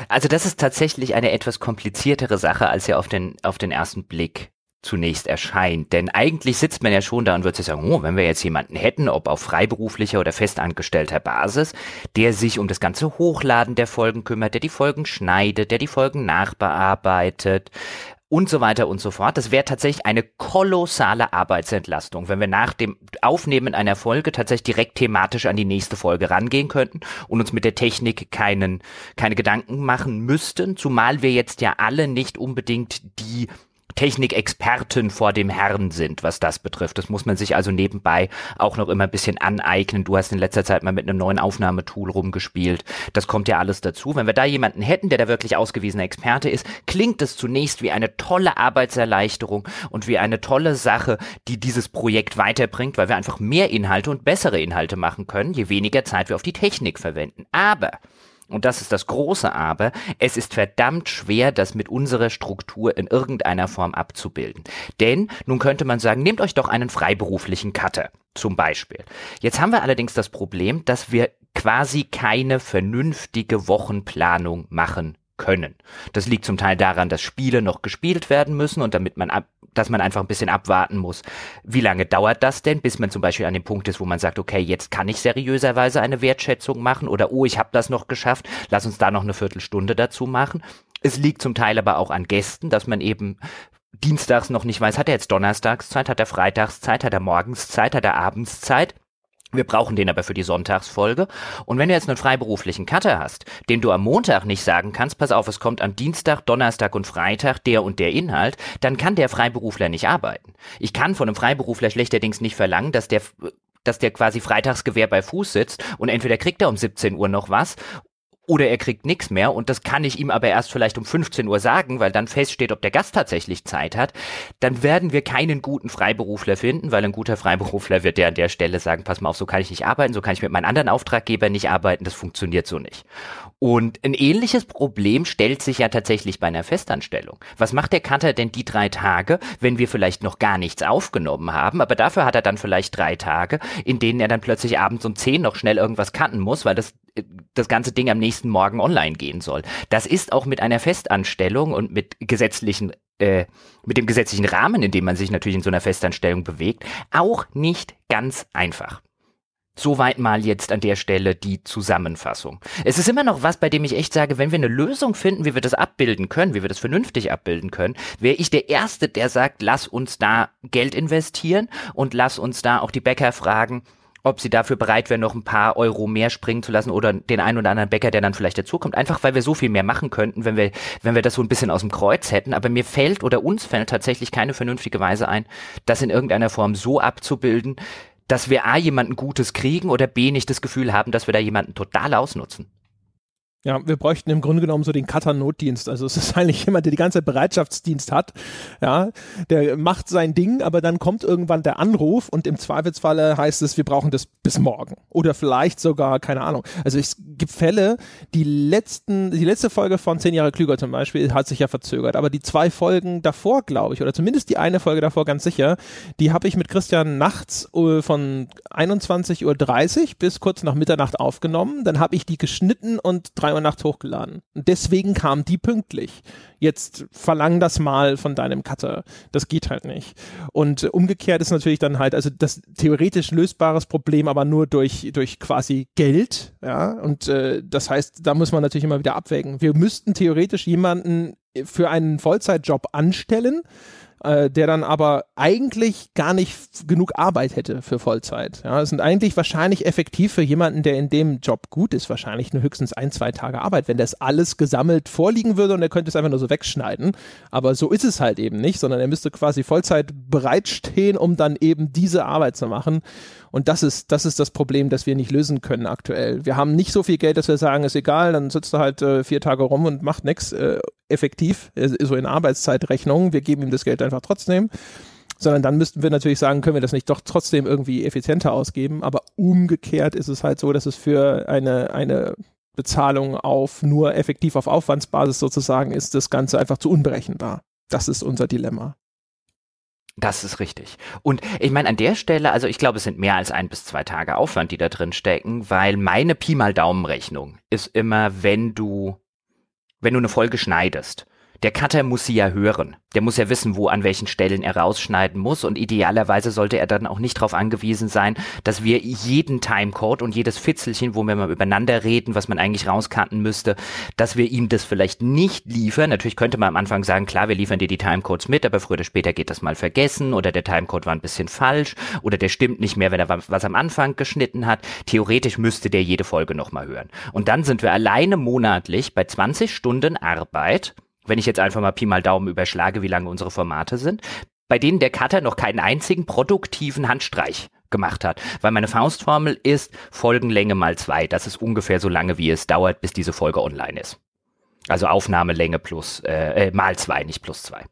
Speaker 3: Also das ist tatsächlich eine etwas kompliziertere Sache, als ja auf den, auf den ersten Blick zunächst erscheint. Denn eigentlich sitzt man ja schon da und sich sagen, oh, wenn wir jetzt jemanden hätten, ob auf freiberuflicher oder festangestellter Basis, der sich um das ganze Hochladen der Folgen kümmert, der die Folgen schneidet, der die Folgen nachbearbeitet, und so weiter und so fort. Das wäre tatsächlich eine kolossale Arbeitsentlastung, wenn wir nach dem Aufnehmen einer Folge tatsächlich direkt thematisch an die nächste Folge rangehen könnten und uns mit der Technik keinen, keine Gedanken machen müssten, zumal wir jetzt ja alle nicht unbedingt die Technikexperten vor dem Herrn sind, was das betrifft. Das muss man sich also nebenbei auch noch immer ein bisschen aneignen. Du hast in letzter Zeit mal mit einem neuen Aufnahmetool rumgespielt. Das kommt ja alles dazu. Wenn wir da jemanden hätten, der da wirklich ausgewiesener Experte ist, klingt es zunächst wie eine tolle Arbeitserleichterung und wie eine tolle Sache, die dieses Projekt weiterbringt, weil wir einfach mehr Inhalte und bessere Inhalte machen können, je weniger Zeit wir auf die Technik verwenden. Aber und das ist das große Aber, es ist verdammt schwer, das mit unserer Struktur in irgendeiner Form abzubilden. Denn nun könnte man sagen, nehmt euch doch einen freiberuflichen Cutter zum Beispiel. Jetzt haben wir allerdings das Problem, dass wir quasi keine vernünftige Wochenplanung machen können. Das liegt zum Teil daran, dass Spiele noch gespielt werden müssen und damit man ab, dass man einfach ein bisschen abwarten muss. Wie lange dauert das denn, bis man zum Beispiel an dem Punkt ist, wo man sagt, okay, jetzt kann ich seriöserweise eine Wertschätzung machen oder oh, ich habe das noch geschafft, lass uns da noch eine Viertelstunde dazu machen. Es liegt zum Teil aber auch an Gästen, dass man eben dienstags noch nicht weiß, hat er jetzt donnerstags Zeit, hat er freitags Zeit, hat er morgens Zeit, hat er abends Zeit. Wir brauchen den aber für die Sonntagsfolge. Und wenn du jetzt einen freiberuflichen Cutter hast, den du am Montag nicht sagen kannst, pass auf, es kommt am Dienstag, Donnerstag und Freitag der und der Inhalt, dann kann der Freiberufler nicht arbeiten. Ich kann von einem Freiberufler schlechterdings nicht verlangen, dass der dass der quasi Freitagsgewehr bei Fuß sitzt und entweder kriegt er um 17 Uhr noch was oder er kriegt nichts mehr und das kann ich ihm aber erst vielleicht um 15 Uhr sagen, weil dann feststeht, ob der Gast tatsächlich Zeit hat, dann werden wir keinen guten Freiberufler finden, weil ein guter Freiberufler wird der an der Stelle sagen, pass mal auf, so kann ich nicht arbeiten, so kann ich mit meinen anderen Auftraggebern nicht arbeiten, das funktioniert so nicht. Und ein ähnliches Problem stellt sich ja tatsächlich bei einer Festanstellung. Was macht der Cutter denn die drei Tage, wenn wir vielleicht noch gar nichts aufgenommen haben, aber dafür hat er dann vielleicht drei Tage, in denen er dann plötzlich abends um 10 noch schnell irgendwas cutten muss, weil das das ganze Ding am nächsten Morgen online gehen soll. Das ist auch mit einer Festanstellung und mit gesetzlichen äh, mit dem gesetzlichen Rahmen, in dem man sich natürlich in so einer Festanstellung bewegt, auch nicht ganz einfach. Soweit mal jetzt an der Stelle die Zusammenfassung. Es ist immer noch was, bei dem ich echt sage, wenn wir eine Lösung finden, wie wir das abbilden können, wie wir das vernünftig abbilden können, wäre ich der Erste, der sagt, lass uns da Geld investieren und lass uns da auch die Bäcker fragen, ob sie dafür bereit wären, noch ein paar Euro mehr springen zu lassen oder den einen oder anderen Bäcker, der dann vielleicht dazukommt. Einfach weil wir so viel mehr machen könnten, wenn wir, wenn wir das so ein bisschen aus dem Kreuz hätten. Aber mir fällt oder uns fällt tatsächlich keine vernünftige Weise ein, das in irgendeiner Form so abzubilden, dass wir A jemanden Gutes kriegen oder B nicht das Gefühl haben, dass wir da jemanden total ausnutzen.
Speaker 1: Ja, wir bräuchten im Grunde genommen so den Cutter-Notdienst. Also es ist eigentlich jemand, der die ganze Bereitschaftsdienst hat. Ja, der macht sein Ding, aber dann kommt irgendwann der Anruf und im Zweifelsfalle heißt es, wir brauchen das bis morgen. Oder vielleicht sogar, keine Ahnung. Also es gibt Fälle, die letzten, die letzte Folge von Zehn Jahre Klüger zum Beispiel hat sich ja verzögert, aber die zwei Folgen davor, glaube ich, oder zumindest die eine Folge davor ganz sicher, die habe ich mit Christian nachts äh, von 21.30 Uhr bis kurz nach Mitternacht aufgenommen. Dann habe ich die geschnitten und drei Uhr nachts hochgeladen. Und deswegen kam die pünktlich. Jetzt verlang das mal von deinem Cutter. Das geht halt nicht. Und umgekehrt ist natürlich dann halt, also das theoretisch lösbares Problem, aber nur durch, durch quasi Geld. Ja, und äh, das heißt, da muss man natürlich immer wieder abwägen. Wir müssten theoretisch jemanden für einen Vollzeitjob anstellen, äh, der dann aber eigentlich gar nicht genug Arbeit hätte für Vollzeit. Ja, es sind eigentlich wahrscheinlich effektiv für jemanden, der in dem Job gut ist, wahrscheinlich nur höchstens ein, zwei Tage Arbeit, wenn das alles gesammelt vorliegen würde und er könnte es einfach nur so wegschneiden. Aber so ist es halt eben nicht, sondern er müsste quasi Vollzeit bereitstehen, um dann eben diese Arbeit zu machen. Und das ist, das ist das Problem, das wir nicht lösen können aktuell. Wir haben nicht so viel Geld, dass wir sagen, ist egal, dann sitzt er halt äh, vier Tage rum und macht nichts äh, effektiv, äh, so in Arbeitszeitrechnung. Wir geben ihm das Geld einfach trotzdem. Sondern dann müssten wir natürlich sagen, können wir das nicht doch trotzdem irgendwie effizienter ausgeben. Aber umgekehrt ist es halt so, dass es für eine, eine Bezahlung auf nur effektiv auf Aufwandsbasis sozusagen ist, das Ganze einfach zu unberechenbar. Das ist unser Dilemma.
Speaker 3: Das ist richtig. Und ich meine, an der Stelle, also ich glaube, es sind mehr als ein bis zwei Tage Aufwand, die da drin stecken, weil meine Pi mal Daumenrechnung ist immer, wenn du, wenn du eine Folge schneidest, der Cutter muss sie ja hören. Der muss ja wissen, wo an welchen Stellen er rausschneiden muss und idealerweise sollte er dann auch nicht darauf angewiesen sein, dass wir jeden Timecode und jedes Fitzelchen, wo wir mal übereinander reden, was man eigentlich rauskanten müsste, dass wir ihm das vielleicht nicht liefern. Natürlich könnte man am Anfang sagen, klar, wir liefern dir die Timecodes mit, aber früher oder später geht das mal vergessen oder der Timecode war ein bisschen falsch oder der stimmt nicht mehr, wenn er was am Anfang geschnitten hat. Theoretisch müsste der jede Folge nochmal hören. Und dann sind wir alleine monatlich bei 20 Stunden Arbeit wenn ich jetzt einfach mal Pi mal Daumen überschlage, wie lange unsere Formate sind, bei denen der Cutter noch keinen einzigen produktiven Handstreich gemacht hat. Weil meine Faustformel ist Folgenlänge mal zwei. Das ist ungefähr so lange, wie es dauert, bis diese Folge online ist. Also Aufnahmelänge plus äh, äh mal zwei, nicht plus zwei.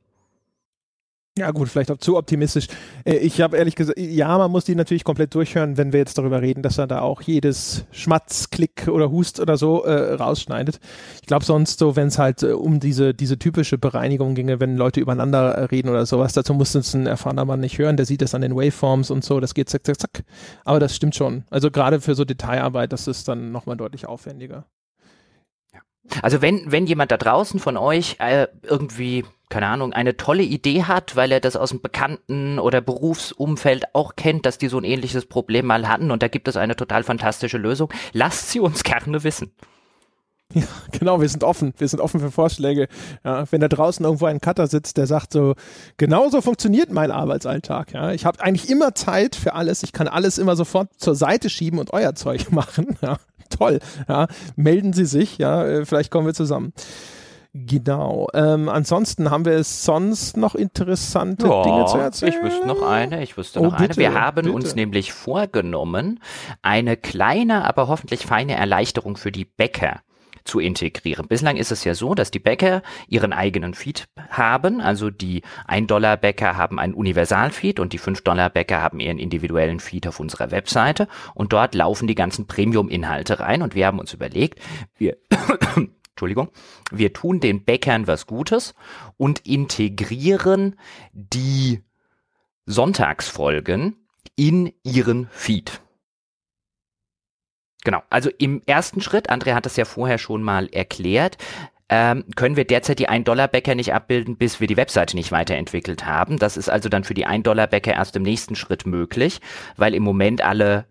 Speaker 1: Ja gut, vielleicht auch zu optimistisch. Äh, ich habe ehrlich gesagt, ja, man muss die natürlich komplett durchhören, wenn wir jetzt darüber reden, dass er da auch jedes Schmatz, Klick oder Hust oder so äh, rausschneidet. Ich glaube sonst so, wenn es halt äh, um diese, diese typische Bereinigung ginge, wenn Leute übereinander äh, reden oder sowas, dazu muss es ein erfahrener Mann nicht hören, der sieht das an den Waveforms und so, das geht zack, zack, zack. Aber das stimmt schon. Also gerade für so Detailarbeit, das ist dann nochmal deutlich aufwendiger.
Speaker 3: Also wenn, wenn jemand da draußen von euch äh, irgendwie keine Ahnung, eine tolle Idee hat, weil er das aus dem Bekannten- oder Berufsumfeld auch kennt, dass die so ein ähnliches Problem mal hatten und da gibt es eine total fantastische Lösung, lasst sie uns gerne wissen.
Speaker 1: Ja, genau, wir sind offen. Wir sind offen für Vorschläge. Ja, wenn da draußen irgendwo ein Cutter sitzt, der sagt so, genauso funktioniert mein Arbeitsalltag. Ja, ich habe eigentlich immer Zeit für alles. Ich kann alles immer sofort zur Seite schieben und euer Zeug machen. Ja, toll. Ja, melden Sie sich. Ja, äh, vielleicht kommen wir zusammen. Genau. Ähm, ansonsten haben wir es sonst noch interessante ja, Dinge zu erzählen.
Speaker 3: Ich wüsste noch eine. Ich wüsste oh, noch bitte, eine. Wir haben bitte. uns nämlich vorgenommen, eine kleine, aber hoffentlich feine Erleichterung für die Bäcker zu integrieren. Bislang ist es ja so, dass die Bäcker ihren eigenen Feed haben. Also die 1-Dollar-Bäcker haben einen Universal-Feed und die 5-Dollar-Bäcker haben ihren individuellen Feed auf unserer Webseite. Und dort laufen die ganzen Premium-Inhalte rein. Und wir haben uns überlegt, wir Entschuldigung, wir tun den Bäckern was Gutes und integrieren die Sonntagsfolgen in ihren Feed. Genau, also im ersten Schritt, André hat das ja vorher schon mal erklärt, ähm, können wir derzeit die 1-Dollar-Bäcker nicht abbilden, bis wir die Webseite nicht weiterentwickelt haben. Das ist also dann für die 1-Dollar-Bäcker erst im nächsten Schritt möglich, weil im Moment alle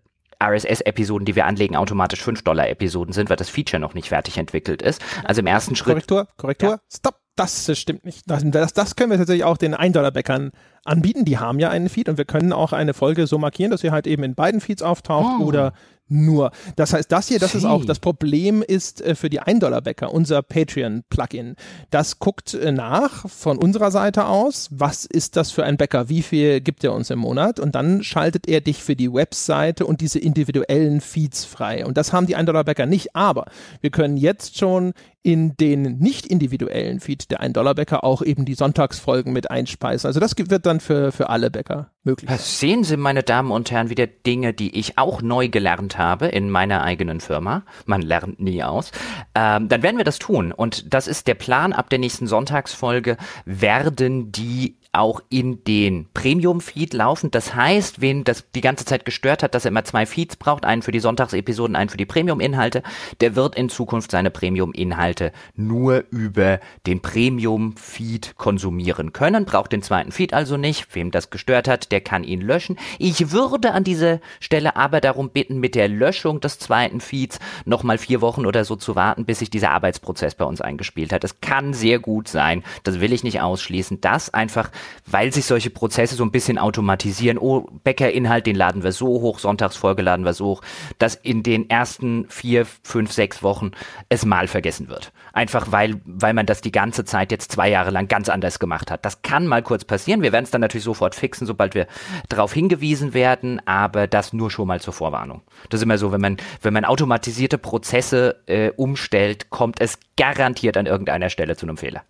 Speaker 3: RSS-Episoden, die wir anlegen, automatisch 5-Dollar-Episoden sind, weil das Feature noch nicht fertig entwickelt ist. Also im ersten Schritt.
Speaker 1: Korrektur, Korrektur, ja. stopp. Das stimmt nicht. Das, das, das können wir tatsächlich auch den 1-Dollar-Bäckern anbieten. Die haben ja einen Feed und wir können auch eine Folge so markieren, dass sie halt eben in beiden Feeds auftaucht oh. oder nur. Das heißt, das hier, das ist auch, das Problem ist äh, für die 1-Dollar-Bäcker, unser Patreon-Plugin. Das guckt äh, nach von unserer Seite aus, was ist das für ein Bäcker, wie viel gibt er uns im Monat und dann schaltet er dich für die Webseite und diese individuellen Feeds frei. Und das haben die 1-Dollar-Bäcker nicht, aber wir können jetzt schon in den nicht individuellen Feed der 1-Dollar-Bäcker auch eben die Sonntagsfolgen mit einspeisen. Also das wird dann für, für alle Bäcker möglich.
Speaker 3: Sehen Sie, meine Damen und Herren, wieder Dinge, die ich auch neu gelernt habe in meiner eigenen Firma. Man lernt nie aus. Ähm, dann werden wir das tun. Und das ist der Plan. Ab der nächsten Sonntagsfolge werden die auch in den Premium-Feed laufen. Das heißt, wen das die ganze Zeit gestört hat, dass er immer zwei Feeds braucht, einen für die Sonntagsepisoden, einen für die Premium-Inhalte, der wird in Zukunft seine Premium-Inhalte nur über den Premium-Feed konsumieren können, braucht den zweiten Feed also nicht. Wem das gestört hat, der kann ihn löschen. Ich würde an dieser Stelle aber darum bitten, mit der Löschung des zweiten Feeds nochmal vier Wochen oder so zu warten, bis sich dieser Arbeitsprozess bei uns eingespielt hat. Es kann sehr gut sein, das will ich nicht ausschließen, dass einfach, weil sich solche Prozesse so ein bisschen automatisieren, oh, Bäckerinhalt, den laden wir so hoch, Sonntagsfolge laden wir so hoch, dass in den ersten vier, fünf, sechs Wochen es mal vergessen wird. Einfach weil, weil man das die ganze Zeit jetzt zwei Jahre lang ganz anders gemacht hat. Das kann mal kurz passieren. Wir werden es dann natürlich sofort fixen, sobald wir darauf hingewiesen werden, aber das nur schon mal zur Vorwarnung. Das ist immer so, wenn man, wenn man automatisierte Prozesse äh, umstellt, kommt es garantiert an irgendeiner Stelle zu einem Fehler.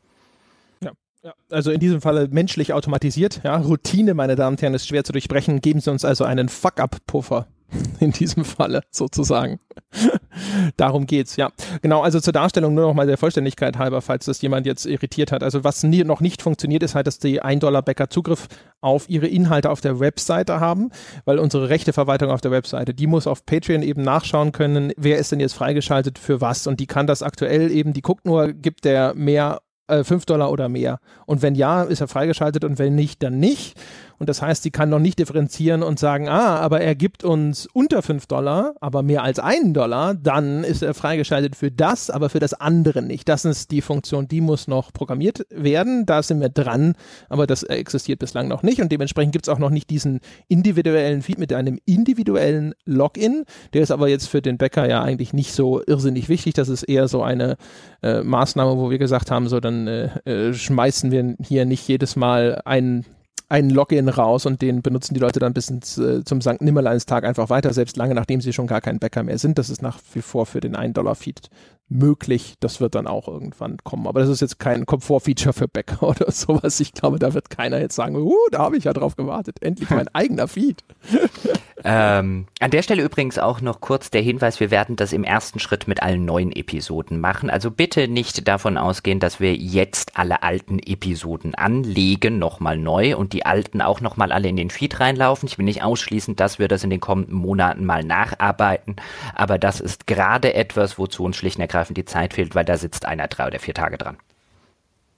Speaker 1: Ja, also in diesem Falle menschlich automatisiert. Ja, Routine, meine Damen und Herren, ist schwer zu durchbrechen. Geben Sie uns also einen Fuck-up-Puffer. In diesem Falle sozusagen. Darum geht's, ja. Genau, also zur Darstellung nur noch mal der Vollständigkeit halber, falls das jemand jetzt irritiert hat. Also was nie, noch nicht funktioniert, ist halt, dass die 1-Dollar-Bäcker Zugriff auf ihre Inhalte auf der Webseite haben, weil unsere Rechteverwaltung auf der Webseite, die muss auf Patreon eben nachschauen können, wer ist denn jetzt freigeschaltet für was und die kann das aktuell eben, die guckt nur, gibt der mehr äh, 5 Dollar oder mehr. Und wenn ja, ist er freigeschaltet und wenn nicht, dann nicht. Und das heißt, sie kann noch nicht differenzieren und sagen, ah, aber er gibt uns unter 5 Dollar, aber mehr als einen Dollar, dann ist er freigeschaltet für das, aber für das andere nicht. Das ist die Funktion, die muss noch programmiert werden. Da sind wir dran, aber das existiert bislang noch nicht. Und dementsprechend gibt es auch noch nicht diesen individuellen Feed mit einem individuellen Login. Der ist aber jetzt für den Bäcker ja eigentlich nicht so irrsinnig wichtig. Das ist eher so eine äh, Maßnahme, wo wir gesagt haben, so dann äh, äh, schmeißen wir hier nicht jedes Mal einen einen Login raus und den benutzen die Leute dann bis ins, äh, zum St. Nimmerleinstag einfach weiter, selbst lange nachdem sie schon gar kein Bäcker mehr sind. Das ist nach wie vor für den 1-Dollar-Feed möglich. Das wird dann auch irgendwann kommen. Aber das ist jetzt kein Komfort-Feature für Bäcker oder sowas. Ich glaube, da wird keiner jetzt sagen, uh, da habe ich ja drauf gewartet. Endlich mein eigener Feed.
Speaker 3: ähm, an der Stelle übrigens auch noch kurz der Hinweis, wir werden das im ersten Schritt mit allen neuen Episoden machen. Also bitte nicht davon ausgehen, dass wir jetzt alle alten Episoden anlegen, nochmal neu und die alten auch nochmal alle in den Feed reinlaufen. Ich will nicht ausschließen, dass wir das in den kommenden Monaten mal nacharbeiten, aber das ist gerade etwas, wozu uns schlicht und ergreifend ergreifend die Zeit fehlt, weil da sitzt einer drei oder vier Tage dran.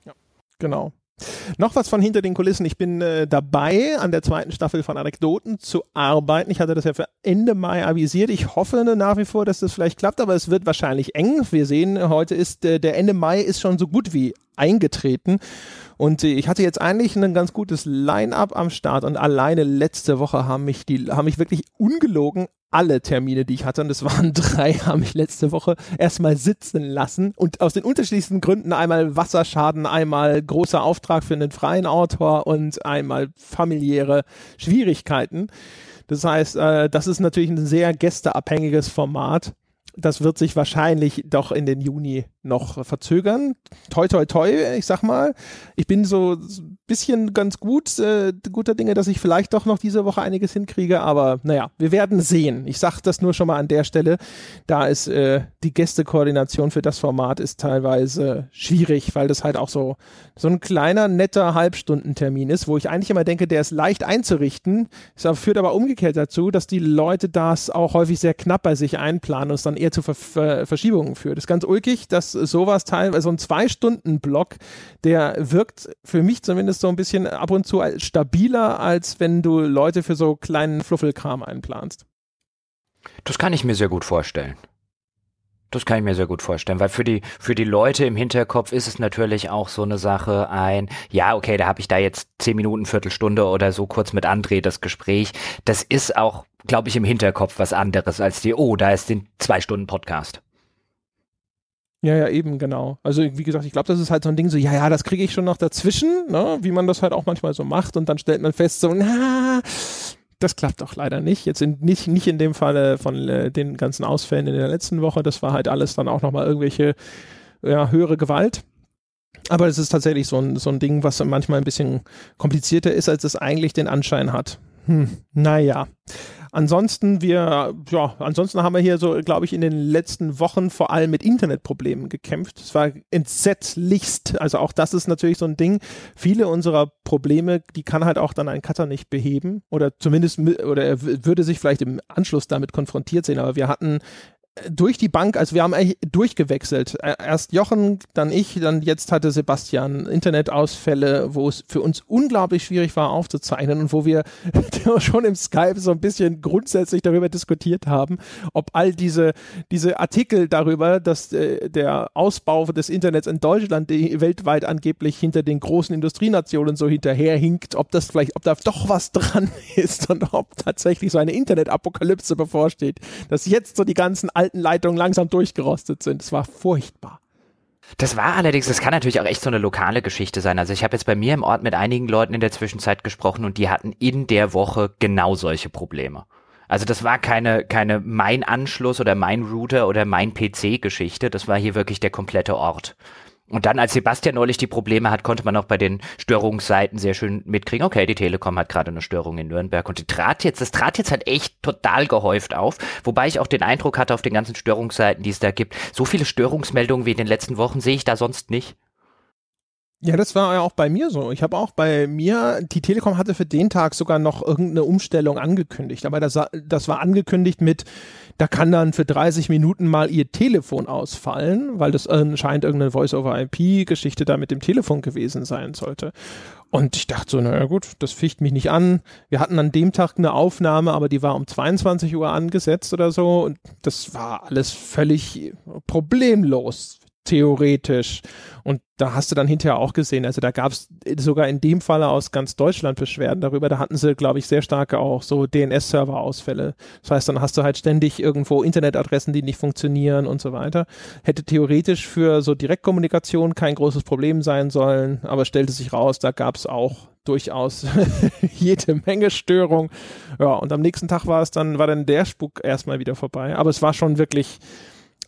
Speaker 1: Ja, genau. Noch was von hinter den Kulissen. Ich bin äh, dabei, an der zweiten Staffel von Anekdoten zu arbeiten. Ich hatte das ja für Ende Mai avisiert. Ich hoffe nach wie vor, dass das vielleicht klappt, aber es wird wahrscheinlich eng. Wir sehen, heute ist äh, der Ende Mai ist schon so gut wie eingetreten. Und äh, ich hatte jetzt eigentlich ein ganz gutes Line-up am Start und alleine letzte Woche haben mich die, haben mich wirklich ungelogen alle Termine, die ich hatte, und das waren drei, haben mich letzte Woche erstmal sitzen lassen und aus den unterschiedlichsten Gründen einmal Wasserschaden, einmal großer Auftrag für einen freien Autor und einmal familiäre Schwierigkeiten. Das heißt, äh, das ist natürlich ein sehr gästeabhängiges Format. Das wird sich wahrscheinlich doch in den Juni noch verzögern. Toi, toi, toi, ich sag mal. Ich bin so ein bisschen ganz gut, äh, guter Dinge, dass ich vielleicht doch noch diese Woche einiges hinkriege, aber naja, wir werden sehen. Ich sag das nur schon mal an der Stelle. Da ist äh, die Gästekoordination für das Format ist teilweise schwierig, weil das halt auch so, so ein kleiner, netter Halbstundentermin ist, wo ich eigentlich immer denke, der ist leicht einzurichten. Es führt aber umgekehrt dazu, dass die Leute das auch häufig sehr knapp bei sich einplanen und es dann eher zu Ver Ver Verschiebungen führt. Das ist ganz ulkig, dass sowas teilweise, so ein Zwei-Stunden-Block, der wirkt für mich zumindest so ein bisschen ab und zu stabiler, als wenn du Leute für so kleinen Fluffelkram einplanst.
Speaker 3: Das kann ich mir sehr gut vorstellen. Das kann ich mir sehr gut vorstellen, weil für die für die Leute im Hinterkopf ist es natürlich auch so eine Sache ein, ja, okay, da habe ich da jetzt zehn Minuten, Viertelstunde oder so kurz mit André das Gespräch. Das ist auch, glaube ich, im Hinterkopf was anderes als die, oh, da ist den zwei Stunden Podcast.
Speaker 1: Ja, ja, eben, genau. Also wie gesagt, ich glaube, das ist halt so ein Ding, so, ja, ja, das kriege ich schon noch dazwischen, ne? wie man das halt auch manchmal so macht und dann stellt man fest, so, na, das klappt doch leider nicht. Jetzt in, nicht, nicht in dem Falle von äh, den ganzen Ausfällen in der letzten Woche, das war halt alles dann auch nochmal irgendwelche ja, höhere Gewalt. Aber es ist tatsächlich so ein, so ein Ding, was manchmal ein bisschen komplizierter ist, als es eigentlich den Anschein hat. Hm, naja. Ansonsten wir, ja, ansonsten haben wir hier so, glaube ich, in den letzten Wochen vor allem mit Internetproblemen gekämpft. Es war entsetzlichst. Also auch das ist natürlich so ein Ding. Viele unserer Probleme, die kann halt auch dann ein Cutter nicht beheben oder zumindest, oder er würde sich vielleicht im Anschluss damit konfrontiert sehen. Aber wir hatten durch die Bank, also wir haben eigentlich durchgewechselt. Erst Jochen, dann ich, dann jetzt hatte Sebastian Internetausfälle, wo es für uns unglaublich schwierig war aufzuzeichnen und wo wir schon im Skype so ein bisschen grundsätzlich darüber diskutiert haben, ob all diese, diese Artikel darüber, dass äh, der Ausbau des Internets in Deutschland weltweit angeblich hinter den großen Industrienationen so hinterherhinkt, ob das vielleicht, ob da doch was dran ist und ob tatsächlich so eine Internetapokalypse bevorsteht, dass jetzt so die ganzen alten Leitungen langsam durchgerostet sind. Es war furchtbar.
Speaker 3: Das war allerdings, das kann natürlich auch echt so eine lokale Geschichte sein. Also ich habe jetzt bei mir im Ort mit einigen Leuten in der Zwischenzeit gesprochen und die hatten in der Woche genau solche Probleme. Also das war keine, keine mein Anschluss oder mein Router oder mein PC-Geschichte. Das war hier wirklich der komplette Ort. Und dann, als Sebastian neulich die Probleme hat, konnte man auch bei den Störungsseiten sehr schön mitkriegen, okay, die Telekom hat gerade eine Störung in Nürnberg und die trat jetzt, das trat jetzt halt echt total gehäuft auf, wobei ich auch den Eindruck hatte auf den ganzen Störungsseiten, die es da gibt, so viele Störungsmeldungen wie in den letzten Wochen sehe ich da sonst nicht.
Speaker 1: Ja, das war ja auch bei mir so. Ich habe auch bei mir, die Telekom hatte für den Tag sogar noch irgendeine Umstellung angekündigt. Aber das, das war angekündigt mit, da kann dann für 30 Minuten mal ihr Telefon ausfallen, weil das anscheinend irgendeine Voice-over-IP-Geschichte da mit dem Telefon gewesen sein sollte. Und ich dachte so, naja gut, das ficht mich nicht an. Wir hatten an dem Tag eine Aufnahme, aber die war um 22 Uhr angesetzt oder so. Und das war alles völlig problemlos theoretisch. Und da hast du dann hinterher auch gesehen, also da gab es sogar in dem Falle aus ganz Deutschland Beschwerden darüber. Da hatten sie, glaube ich, sehr starke auch so DNS-Server-Ausfälle. Das heißt, dann hast du halt ständig irgendwo Internetadressen, die nicht funktionieren und so weiter. Hätte theoretisch für so Direktkommunikation kein großes Problem sein sollen, aber stellte sich raus, da gab es auch durchaus jede Menge Störung. Ja, und am nächsten Tag war es dann, war dann der Spuk erstmal wieder vorbei. Aber es war schon wirklich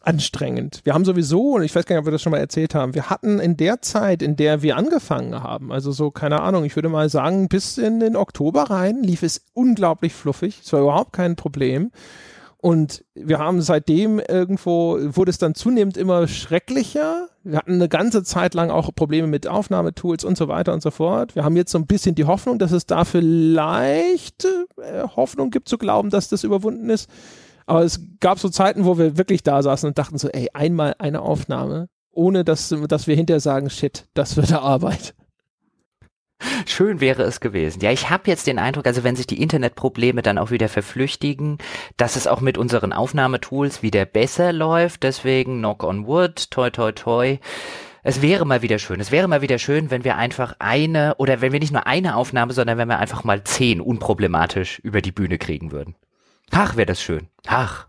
Speaker 1: anstrengend. Wir haben sowieso, und ich weiß gar nicht, ob wir das schon mal erzählt haben, wir hatten in der Zeit, in der wir angefangen haben, also so, keine Ahnung, ich würde mal sagen, bis in den Oktober rein lief es unglaublich fluffig. Es war überhaupt kein Problem. Und wir haben seitdem irgendwo, wurde es dann zunehmend immer schrecklicher. Wir hatten eine ganze Zeit lang auch Probleme mit Aufnahmetools und so weiter und so fort. Wir haben jetzt so ein bisschen die Hoffnung, dass es da vielleicht äh, Hoffnung gibt zu glauben, dass das überwunden ist. Aber es gab so Zeiten, wo wir wirklich da saßen und dachten so, ey, einmal eine Aufnahme, ohne dass, dass wir hinterher sagen, shit, das wird Arbeit.
Speaker 3: Schön wäre es gewesen. Ja, ich habe jetzt den Eindruck, also wenn sich die Internetprobleme dann auch wieder verflüchtigen, dass es auch mit unseren Aufnahmetools wieder besser läuft. Deswegen knock on wood, toi toi toi. Es wäre mal wieder schön. Es wäre mal wieder schön, wenn wir einfach eine oder wenn wir nicht nur eine Aufnahme, sondern wenn wir einfach mal zehn unproblematisch über die Bühne kriegen würden. Ach, wäre das schön. Ach.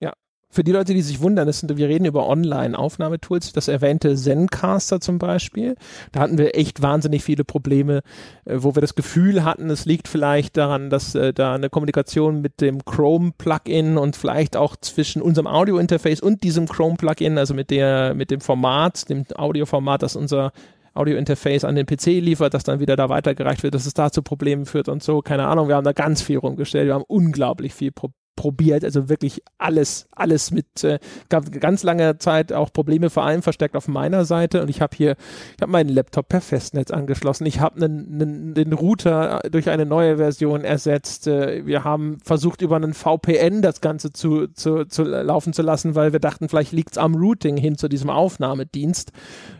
Speaker 1: Ja. Für die Leute, die sich wundern, das sind, wir reden über Online-Aufnahmetools, das erwähnte Zencaster zum Beispiel. Da hatten wir echt wahnsinnig viele Probleme, äh, wo wir das Gefühl hatten, es liegt vielleicht daran, dass äh, da eine Kommunikation mit dem Chrome-Plugin und vielleicht auch zwischen unserem Audio-Interface und diesem Chrome-Plugin, also mit der, mit dem Format, dem Audioformat, das unser Audio-Interface an den PC liefert, das dann wieder da weitergereicht wird, dass es da zu Problemen führt und so. Keine Ahnung, wir haben da ganz viel rumgestellt. Wir haben unglaublich viel Pro probiert, also wirklich alles, alles mit, äh, ganz lange Zeit auch Probleme, vor allem verstärkt auf meiner Seite. Und ich habe hier, ich habe meinen Laptop per Festnetz angeschlossen, ich habe den Router durch eine neue Version ersetzt, äh, wir haben versucht über einen VPN das Ganze zu, zu, zu laufen zu lassen, weil wir dachten, vielleicht liegt es am Routing hin zu diesem Aufnahmedienst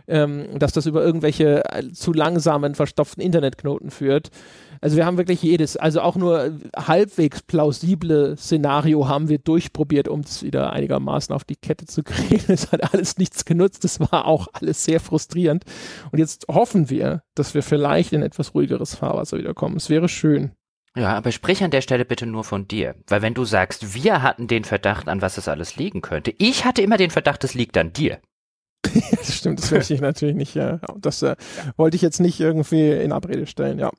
Speaker 1: ähm, dass das über irgendwelche äh, zu langsamen, verstopften Internetknoten führt. Also wir haben wirklich jedes, also auch nur halbwegs plausible Szenario haben wir durchprobiert, um es wieder einigermaßen auf die Kette zu kriegen. Es hat alles nichts genutzt. Es war auch alles sehr frustrierend. Und jetzt hoffen wir, dass wir vielleicht in etwas ruhigeres Fahrwasser wiederkommen. Es wäre schön.
Speaker 3: Ja, aber sprich an der Stelle bitte nur von dir. Weil wenn du sagst, wir hatten den Verdacht, an was es alles liegen könnte. Ich hatte immer den Verdacht, es liegt an dir.
Speaker 1: das stimmt, das möchte ich natürlich nicht. Ja. Das äh, wollte ich jetzt nicht irgendwie in Abrede stellen, ja.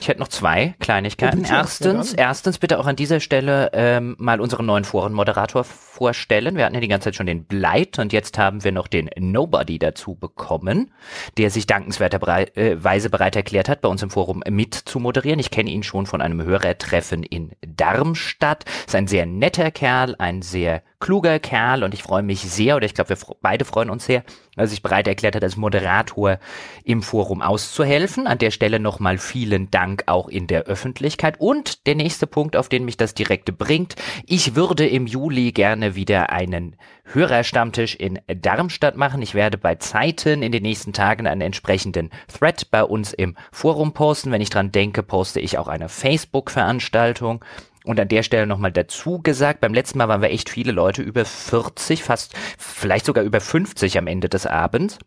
Speaker 3: Ich hätte noch zwei Kleinigkeiten. Erstens, erstens bitte auch an dieser Stelle ähm, mal unseren neuen Forenmoderator vorstellen. Wir hatten ja die ganze Zeit schon den Blight und jetzt haben wir noch den Nobody dazu bekommen, der sich dankenswerterweise bereit erklärt hat, bei uns im Forum mit zu moderieren. Ich kenne ihn schon von einem Hörertreffen in Darmstadt. Ist ein sehr netter Kerl, ein sehr kluger Kerl und ich freue mich sehr, oder ich glaube, wir beide freuen uns sehr, dass er sich bereit erklärt hat, als Moderator im Forum auszuhelfen. An der Stelle nochmal vielen Dank auch in der Öffentlichkeit. Und der nächste Punkt, auf den mich das direkte bringt. Ich würde im Juli gerne wieder einen Hörerstammtisch in Darmstadt machen. Ich werde bei Zeiten in den nächsten Tagen einen entsprechenden Thread bei uns im Forum posten. Wenn ich dran denke, poste ich auch eine Facebook-Veranstaltung. Und an der Stelle nochmal dazu gesagt, beim letzten Mal waren wir echt viele Leute, über 40, fast, vielleicht sogar über 50 am Ende des Abends.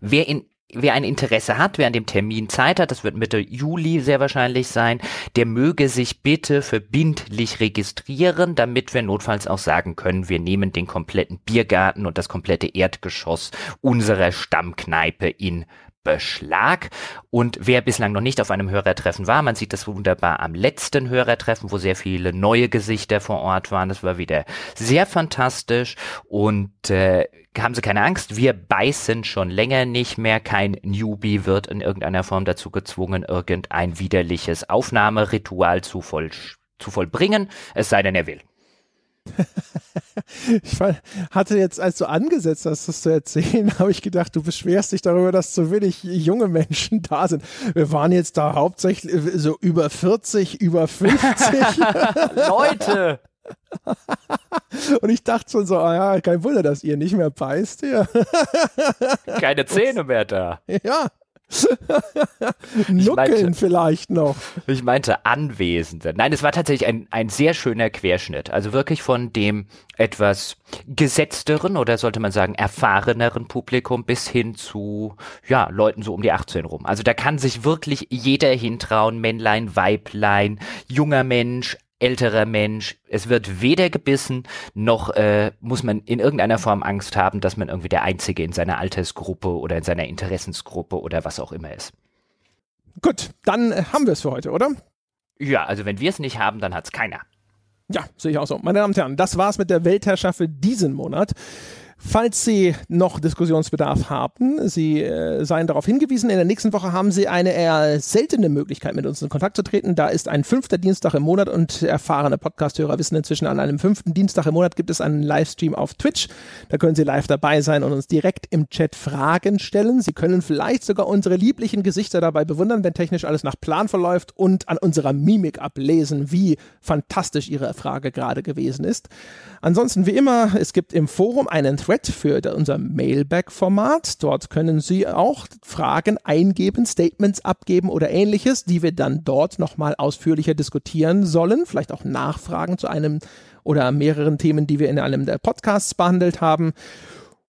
Speaker 3: Wer in Wer ein Interesse hat, wer an dem Termin Zeit hat, das wird Mitte Juli sehr wahrscheinlich sein, der möge sich bitte verbindlich registrieren, damit wir notfalls auch sagen können, wir nehmen den kompletten Biergarten und das komplette Erdgeschoss unserer Stammkneipe in Beschlag. Und wer bislang noch nicht auf einem Hörertreffen war, man sieht das wunderbar am letzten Hörertreffen, wo sehr viele neue Gesichter vor Ort waren. Das war wieder sehr fantastisch und äh, haben Sie keine Angst, wir beißen schon länger nicht mehr. Kein Newbie wird in irgendeiner Form dazu gezwungen, irgendein widerliches Aufnahmeritual zu, voll, zu vollbringen, es sei denn, er will.
Speaker 1: ich hatte jetzt, als du angesetzt hast, das zu erzählen, habe ich gedacht, du beschwerst dich darüber, dass zu wenig junge Menschen da sind. Wir waren jetzt da hauptsächlich so über 40, über 50.
Speaker 3: Leute!
Speaker 1: Und ich dachte schon so, ah ja, kein Wunder, dass ihr nicht mehr beißt. Ja.
Speaker 3: Keine Zähne mehr da.
Speaker 1: Ja. Nuckeln meinte, vielleicht noch.
Speaker 3: Ich meinte Anwesende. Nein, es war tatsächlich ein, ein sehr schöner Querschnitt. Also wirklich von dem etwas gesetzteren oder sollte man sagen erfahreneren Publikum bis hin zu, ja, Leuten so um die 18 rum. Also da kann sich wirklich jeder hintrauen, Männlein, Weiblein, junger Mensch, älterer Mensch. Es wird weder gebissen, noch äh, muss man in irgendeiner Form Angst haben, dass man irgendwie der Einzige in seiner Altersgruppe oder in seiner Interessensgruppe oder was auch immer ist.
Speaker 1: Gut, dann äh, haben wir es für heute, oder?
Speaker 3: Ja, also wenn wir es nicht haben, dann hat es keiner.
Speaker 1: Ja, sehe ich auch so. Meine Damen und Herren, das war's mit der Weltherrschaft für diesen Monat. Falls Sie noch Diskussionsbedarf haben, Sie äh, seien darauf hingewiesen, in der nächsten Woche haben Sie eine eher seltene Möglichkeit, mit uns in Kontakt zu treten. Da ist ein fünfter Dienstag im Monat und erfahrene Podcasthörer wissen inzwischen, an einem fünften Dienstag im Monat gibt es einen Livestream auf Twitch. Da können Sie live dabei sein und uns direkt im Chat Fragen stellen. Sie können vielleicht sogar unsere lieblichen Gesichter dabei bewundern, wenn technisch alles nach Plan verläuft und an unserer Mimik ablesen, wie fantastisch Ihre Frage gerade gewesen ist. Ansonsten, wie immer, es gibt im Forum einen Thread für unser Mailback-Format. Dort können Sie auch Fragen eingeben, Statements abgeben oder ähnliches, die wir dann dort nochmal ausführlicher diskutieren sollen. Vielleicht auch Nachfragen zu einem oder mehreren Themen, die wir in einem der Podcasts behandelt haben.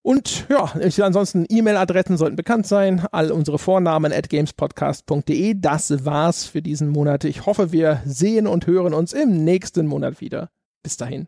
Speaker 1: Und ja, ansonsten E-Mail-Adressen sollten bekannt sein. All unsere Vornamen at gamespodcast.de. Das war's für diesen Monat. Ich hoffe, wir sehen und hören uns im nächsten Monat wieder. Bis dahin.